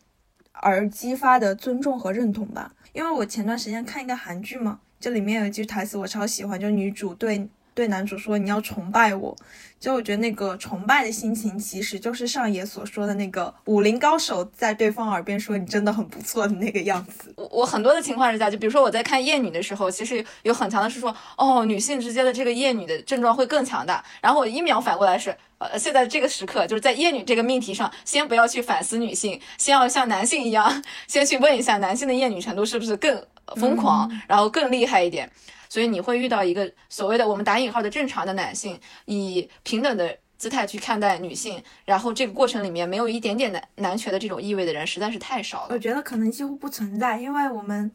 而激发的尊重和认同吧。因为我前段时间看一个韩剧嘛，这里面有一句台词我超喜欢，就女主对对男主说：“你要崇拜我。”就我觉得那个崇拜的心情，其实就是上野所说的那个武林高手在对方耳边说你真的很不错的那个样子。我我很多的情况之下，就比如说我在看厌女的时候，其实有很强的是说，哦，女性之间的这个厌女的症状会更强大。然后我一秒反过来是，呃，现在这个时刻就是在厌女这个命题上，先不要去反思女性，先要像男性一样，先去问一下男性的厌女程度是不是更疯狂，然后更厉害一点。所以你会遇到一个所谓的我们打引号的正常的男性，以平等的姿态去看待女性，然后这个过程里面没有一点点男男权的这种意味的人实在是太少了我。觉得可能几乎不存在，因为我们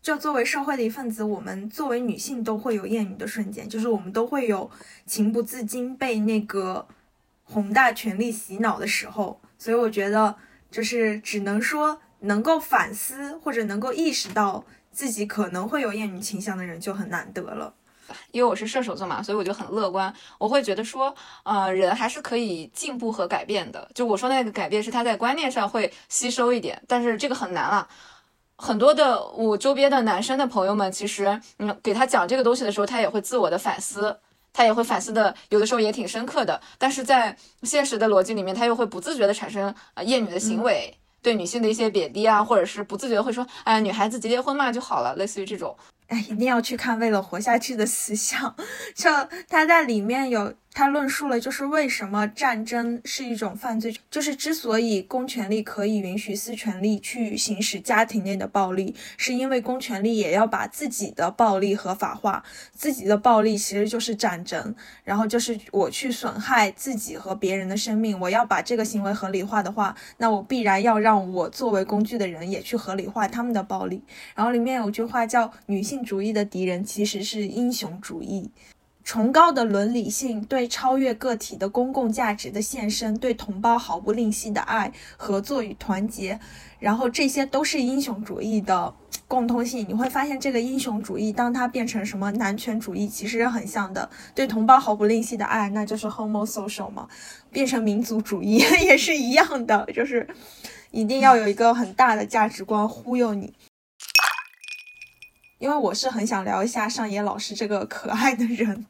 就作为社会的一份子，我们作为女性都会有厌女的瞬间，就是我们都会有情不自禁被那个宏大权力洗脑的时候，所以我觉得就是只能说能够反思或者能够意识到自己可能会有厌女倾向的人就很难得了。因为我是射手座嘛，所以我就很乐观。我会觉得说，呃，人还是可以进步和改变的。就我说那个改变是他在观念上会吸收一点，但是这个很难啊。很多的我周边的男生的朋友们，其实嗯，给他讲这个东西的时候，他也会自我的反思，他也会反思的，有的时候也挺深刻的。但是在现实的逻辑里面，他又会不自觉的产生呃厌女的行为。对女性的一些贬低啊，或者是不自觉会说，哎，女孩子结结婚嘛就好了，类似于这种。哎，一定要去看《为了活下去》的思想，就他在里面有他论述了，就是为什么战争是一种犯罪，就是之所以公权力可以允许私权力去行使家庭内的暴力，是因为公权力也要把自己的暴力合法化，自己的暴力其实就是战争，然后就是我去损害自己和别人的生命，我要把这个行为合理化的话，那我必然要让我作为工具的人也去合理化他们的暴力。然后里面有句话叫“女性主义的敌人其实是英雄主义”，崇高的伦理性对超越个体的公共价值的献身，对同胞毫不吝惜的爱、合作与团结，然后这些都是英雄主义的共通性，你会发现这个英雄主义，当它变成什么男权主义，其实是很像的。对同胞毫不吝惜的爱，那就是 homo social 嘛。变成民族主义 也是一样的，就是一定要有一个很大的价值观忽悠你。因为我是很想聊一下上野老师这个可爱的人，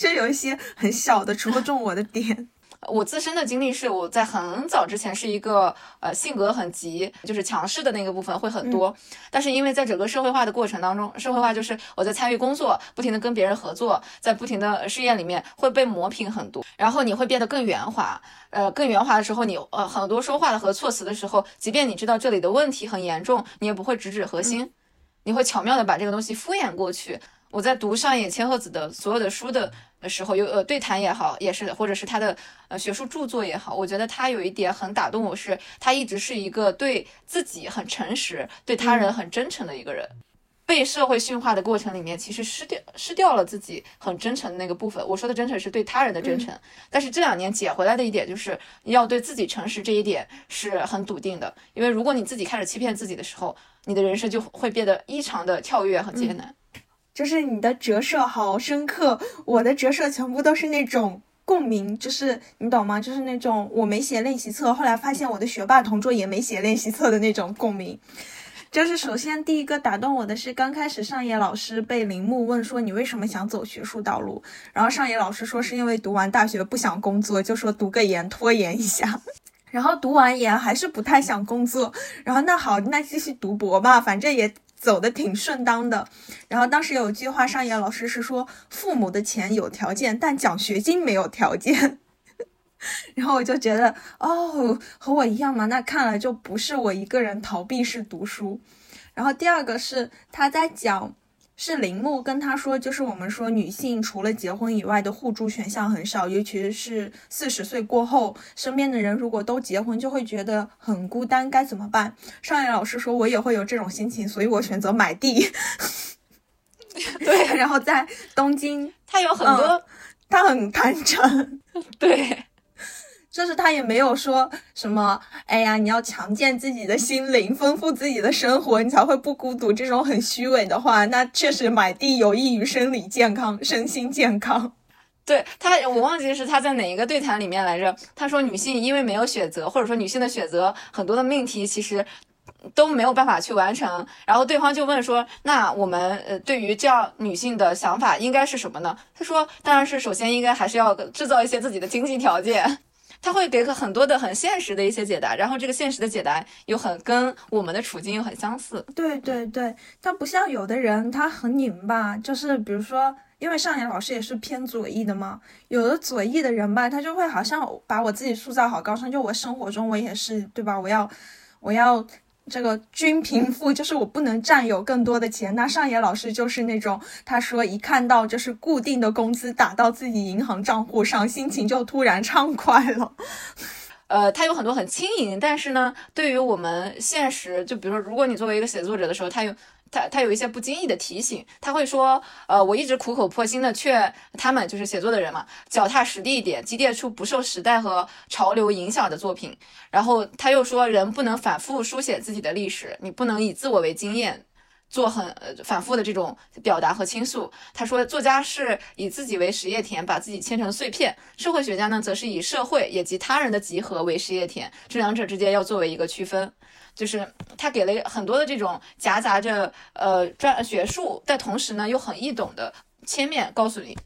就有一些很小的戳中我的点。我自身的经历是，我在很早之前是一个呃性格很急，就是强势的那个部分会很多。但是因为在整个社会化的过程当中，社会化就是我在参与工作，不停的跟别人合作，在不停的试验里面会被磨平很多，然后你会变得更圆滑。呃，更圆滑的时候，你呃很多说话的和措辞的时候，即便你知道这里的问题很严重，你也不会直指核心，你会巧妙的把这个东西敷衍过去。我在读上野千鹤子的所有的书的。的时候有呃对谈也好，也是或者是他的呃学术著作也好，我觉得他有一点很打动我，是他一直是一个对自己很诚实、对他人很真诚的一个人。被社会驯化的过程里面，其实失掉失掉了自己很真诚的那个部分。我说的真诚是对他人的真诚，但是这两年捡回来的一点就是要对自己诚实，这一点是很笃定的。因为如果你自己开始欺骗自己的时候，你的人生就会变得异常的跳跃和艰难。就是你的折射好深刻，我的折射全部都是那种共鸣，就是你懂吗？就是那种我没写练习册，后来发现我的学霸同桌也没写练习册的那种共鸣。就是首先第一个打动我的是，刚开始上野老师被铃木问说你为什么想走学术道路，然后上野老师说是因为读完大学不想工作，就说读个研拖延一下，然后读完研还是不太想工作，然后那好，那继续读博吧，反正也。走的挺顺当的，然后当时有句话，上野老师是说，父母的钱有条件，但奖学金没有条件。然后我就觉得，哦，和我一样嘛，那看来就不是我一个人逃避式读书。然后第二个是他在讲。是铃木跟他说，就是我们说女性除了结婚以外的互助选项很少，尤其是四十岁过后，身边的人如果都结婚，就会觉得很孤单，该怎么办？上野老师说，我也会有这种心情，所以我选择买地。对，然后在东京，他有很多，他很坦诚，对。就是他也没有说什么，哎呀，你要强健自己的心灵，丰富自己的生活，你才会不孤独。这种很虚伪的话，那确实买地有益于生理健康、身心健康。对他，我忘记是他在哪一个对谈里面来着。他说，女性因为没有选择，或者说女性的选择很多的命题其实都没有办法去完成。然后对方就问说，那我们呃对于这样女性的想法应该是什么呢？他说，当然是首先应该还是要制造一些自己的经济条件。他会给很多的很现实的一些解答，然后这个现实的解答又很跟我们的处境又很相似。对对对，他不像有的人，他很拧巴，就是比如说，因为上野老师也是偏左翼的嘛，有的左翼的人吧，他就会好像把我自己塑造好高尚，就我生活中我也是，对吧？我要，我要。这个均贫富 就是我不能占有更多的钱。那上野老师就是那种，他说一看到就是固定的工资打到自己银行账户上，心情就突然畅快了。呃，他有很多很轻盈，但是呢，对于我们现实，就比如说，如果你作为一个写作者的时候，他有。他他有一些不经意的提醒，他会说，呃，我一直苦口婆心的劝他们，就是写作的人嘛，脚踏实地一点，积淀出不受时代和潮流影响的作品。然后他又说，人不能反复书写自己的历史，你不能以自我为经验，做很反复的这种表达和倾诉。他说，作家是以自己为实验田，把自己切成碎片；社会学家呢，则是以社会以及他人的集合为实验田，这两者之间要作为一个区分。就是他给了很多的这种夹杂着呃专学术，但同时呢又很易懂的切面告诉你。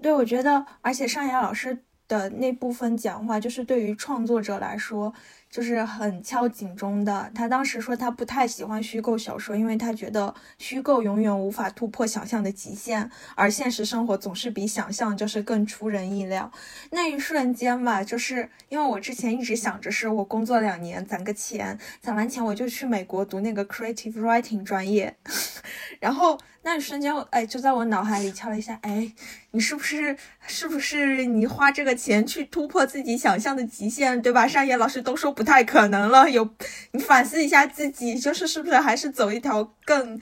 对，我觉得，而且尚雅老师的那部分讲话，就是对于创作者来说。就是很敲警钟的。他当时说他不太喜欢虚构小说，因为他觉得虚构永远无法突破想象的极限，而现实生活总是比想象就是更出人意料。那一瞬间吧，就是因为我之前一直想着是我工作两年攒个钱，攒完钱我就去美国读那个 creative writing 专业，然后。那一瞬间，哎，就在我脑海里敲了一下，哎，你是不是，是不是你花这个钱去突破自己想象的极限，对吧？上野老师都说不太可能了，有你反思一下自己，就是是不是还是走一条更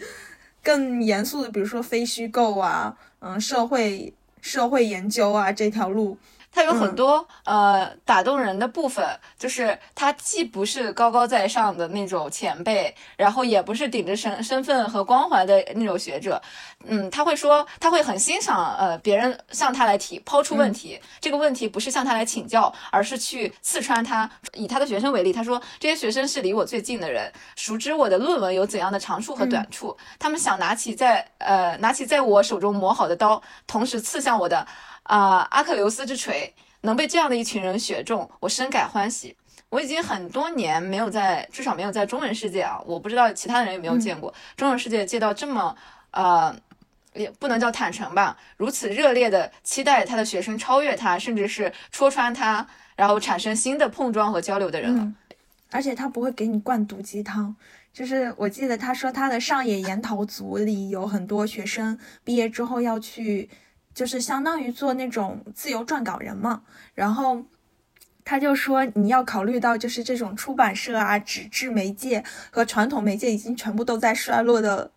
更严肃的，比如说非虚构啊，嗯，社会社会研究啊这条路。它有很多、呃打动人的部分，就是他既不是高高在上的那种前辈，然后也不是顶着身身份和光环的那种学者，嗯，他会说他会很欣赏呃别人向他来提抛出问题，这个问题不是向他来请教，而是去刺穿他。以他的学生为例，他说这些学生是离我最近的人，熟知我的论文有怎样的长处和短处，他们想拿起在呃拿起在我手中磨好的刀，同时刺向我的。啊、阿克琉斯之锤能被这样的一群人选中，我深感欢喜。我已经很多年没有在，至少没有在中文世界啊，我不知道其他的人有没有见过、中文世界见到这么呃，也不能叫坦诚吧，如此热烈的期待他的学生超越他，甚至是戳穿他，然后产生新的碰撞和交流的人了。嗯，而且他不会给你灌毒鸡汤。就是我记得他说他的上野研讨组里有很多学生毕业之后要去，就是相当于做那种自由撰稿人嘛，然后。他就说，你要考虑到，就是这种出版社啊、纸质媒介和传统媒介已经全部都在衰落的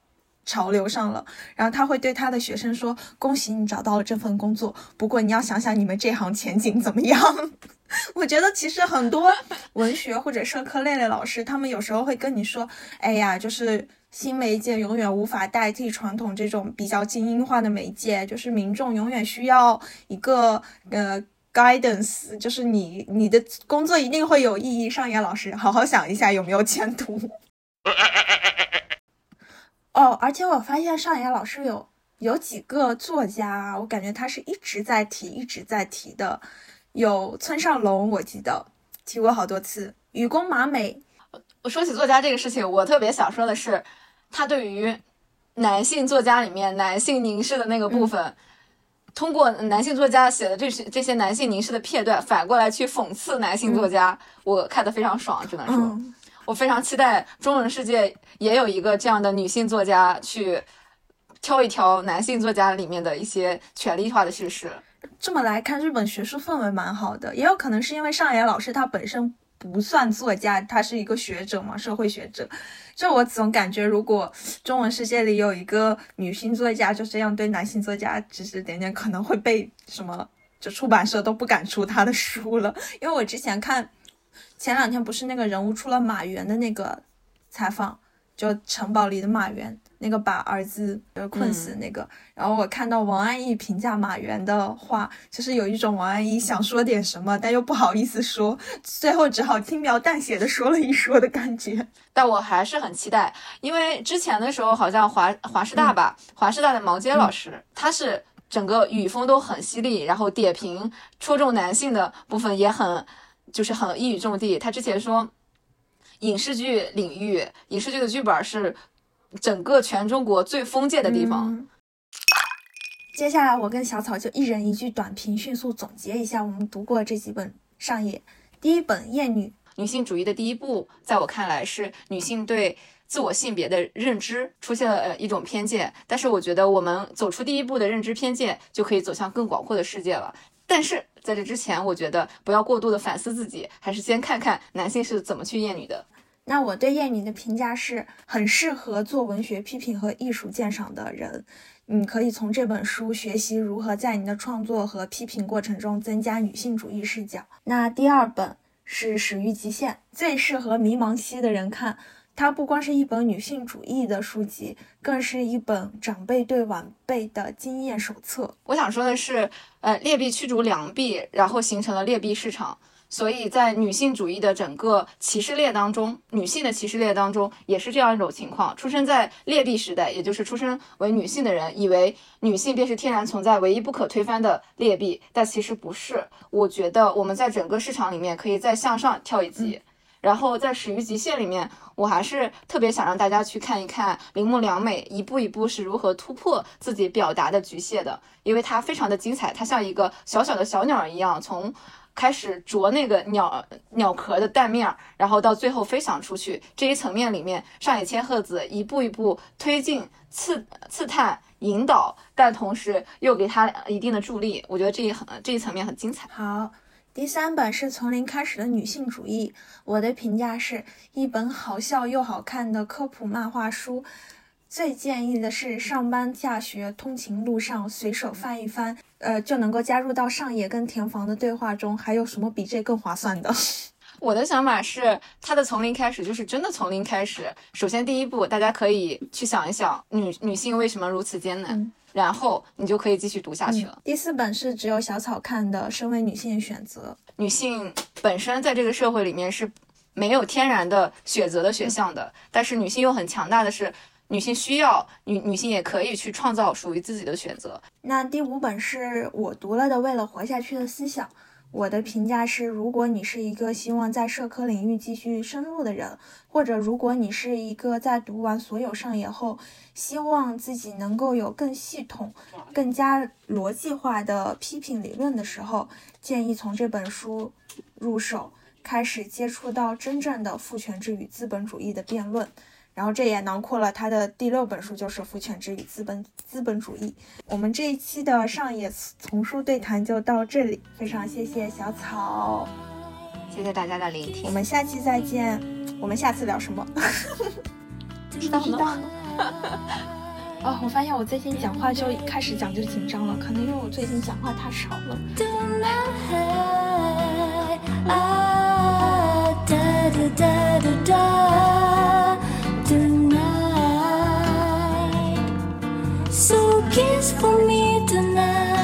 潮流上了。然后他会对他的学生说：“恭喜你找到了这份工作，不过你要想想你们这行前景怎么样。”我觉得其实很多文学或者社科类的老师，他们有时候会跟你说：“哎呀，就是新媒介永远无法代替传统这种比较精英化的媒介，就是民众永远需要一个呃。” guidance 就是你你的工作一定会有意义。上野老师，好好想一下有没有前途。哦，而且我发现上野老师有有几个作家，我感觉他是一直在提，一直在提的。有村上隆，我记得提过好多次。雨宫麻美，我说起作家这个事情，我特别想说的是，他对于男性作家里面男性凝视的那个部分。嗯通过男性作家写的这些这些男性凝视的片段，反过来去讽刺男性作家，嗯、我看得非常爽，只能说，嗯、我非常期待中文世界也有一个这样的女性作家去挑一挑男性作家里面的一些权力化的叙事。这么来看，日本学术氛围蛮好的，也有可能是因为上野老师他本身不算作家，他是一个学者嘛，社会学者。就我总感觉，如果中文世界里有一个女性作家，就这样对男性作家指指点点，可能会被什么就出版社都不敢出他的书了。因为我之前看前两天不是那个人物出了马原的那个采访，就城堡里的马原那个把儿子困死那个，嗯、然后我看到王安忆评价马原的话，就是有一种王安忆想说点什么，但又不好意思说，最后只好轻描淡写的说了一说的感觉。但我还是很期待，因为之前的时候好像华华师大吧，嗯、华师大的毛尖老师，嗯、他是整个语风都很犀利，然后点评戳中男性的部分也很就是很一语中的。他之前说，影视剧领域，影视剧的剧本是整个全中国最封建的地方。嗯、接下来我跟小草就一人一句短评，迅速总结一下我们读过这几本上野。第一本《厌女》。女性主义的第一步，在我看来是女性对自我性别的认知出现了呃一种偏见，但是我觉得我们走出第一步的认知偏见，就可以走向更广阔的世界了。但是在这之前，我觉得不要过度的反思自己，还是先看看男性是怎么去厌女的。那我对燕妮的评价是很适合做文学批评和艺术鉴赏的人，你可以从这本书学习如何在你的创作和批评过程中增加女性主义视角。那第二本。是《始于极限》，最适合迷茫期的人看。它不光是一本女性主义的书籍，更是一本长辈对晚辈的经验手册。我想说的是，呃，劣币驱逐良币，然后形成了劣币市场。所以在女性主义的整个歧视链当中，女性的歧视链当中也是这样一种情况。出生在劣币时代，也就是出生为女性的人，以为女性便是天然存在、唯一不可推翻的劣币，但其实不是。我觉得我们在整个市场里面可以再向上跳一级。嗯然后在《始于极限》里面，我还是特别想让大家去看一看铃木良美一步一步是如何突破自己表达的局限的，因为它非常的精彩，它像一个小小的小鸟一样，从开始啄那个鸟鸟壳的蛋面儿，然后到最后飞翔出去这一层面里面，上野千鹤子一步一步推进、刺刺探、引导，但同时又给他一定的助力，我觉得这一很这一层面很精彩。好。第三本是从零开始的女性主义，我的评价是一本好笑又好看的科普漫画书。最建议的是上班、下学、通勤路上随手翻一翻，呃，就能够加入到上野跟田房的对话中。还有什么比这更划算的？我的想法是，他的从零开始就是真的从零开始。首先，第一步，大家可以去想一想女女性为什么如此艰难，嗯然后你就可以继续读下去了。第四本是只有小草看的《身为女性的选择女性本身在这个社会里面是没有天然的选择的选项的，但是女性又很强大的是，女性需要女女性也可以去创造属于自己的选择。》。那第五本是我读了的《为了活下去的思想》。我的评价是，如果你是一个希望在社科领域继续深入的人，或者如果你是一个在读完所有上野后，希望自己能够有更系统、更加逻辑化的批评理论的时候，建议从这本书入手，开始接触到真正的父权制与资本主义的辩论。然后这也囊括了他的第六本书，就是《父权制与资本资本主义》。我们这一期的上野丛书对谈就到这里，非常谢谢小草，谢谢大家的聆听我。们下期再见。我们下次聊什么？不 知道呢。哦，我发现我最近讲话就开始讲就紧张了，可能因为我最近讲话太少了。tonight. So kiss for me tonight.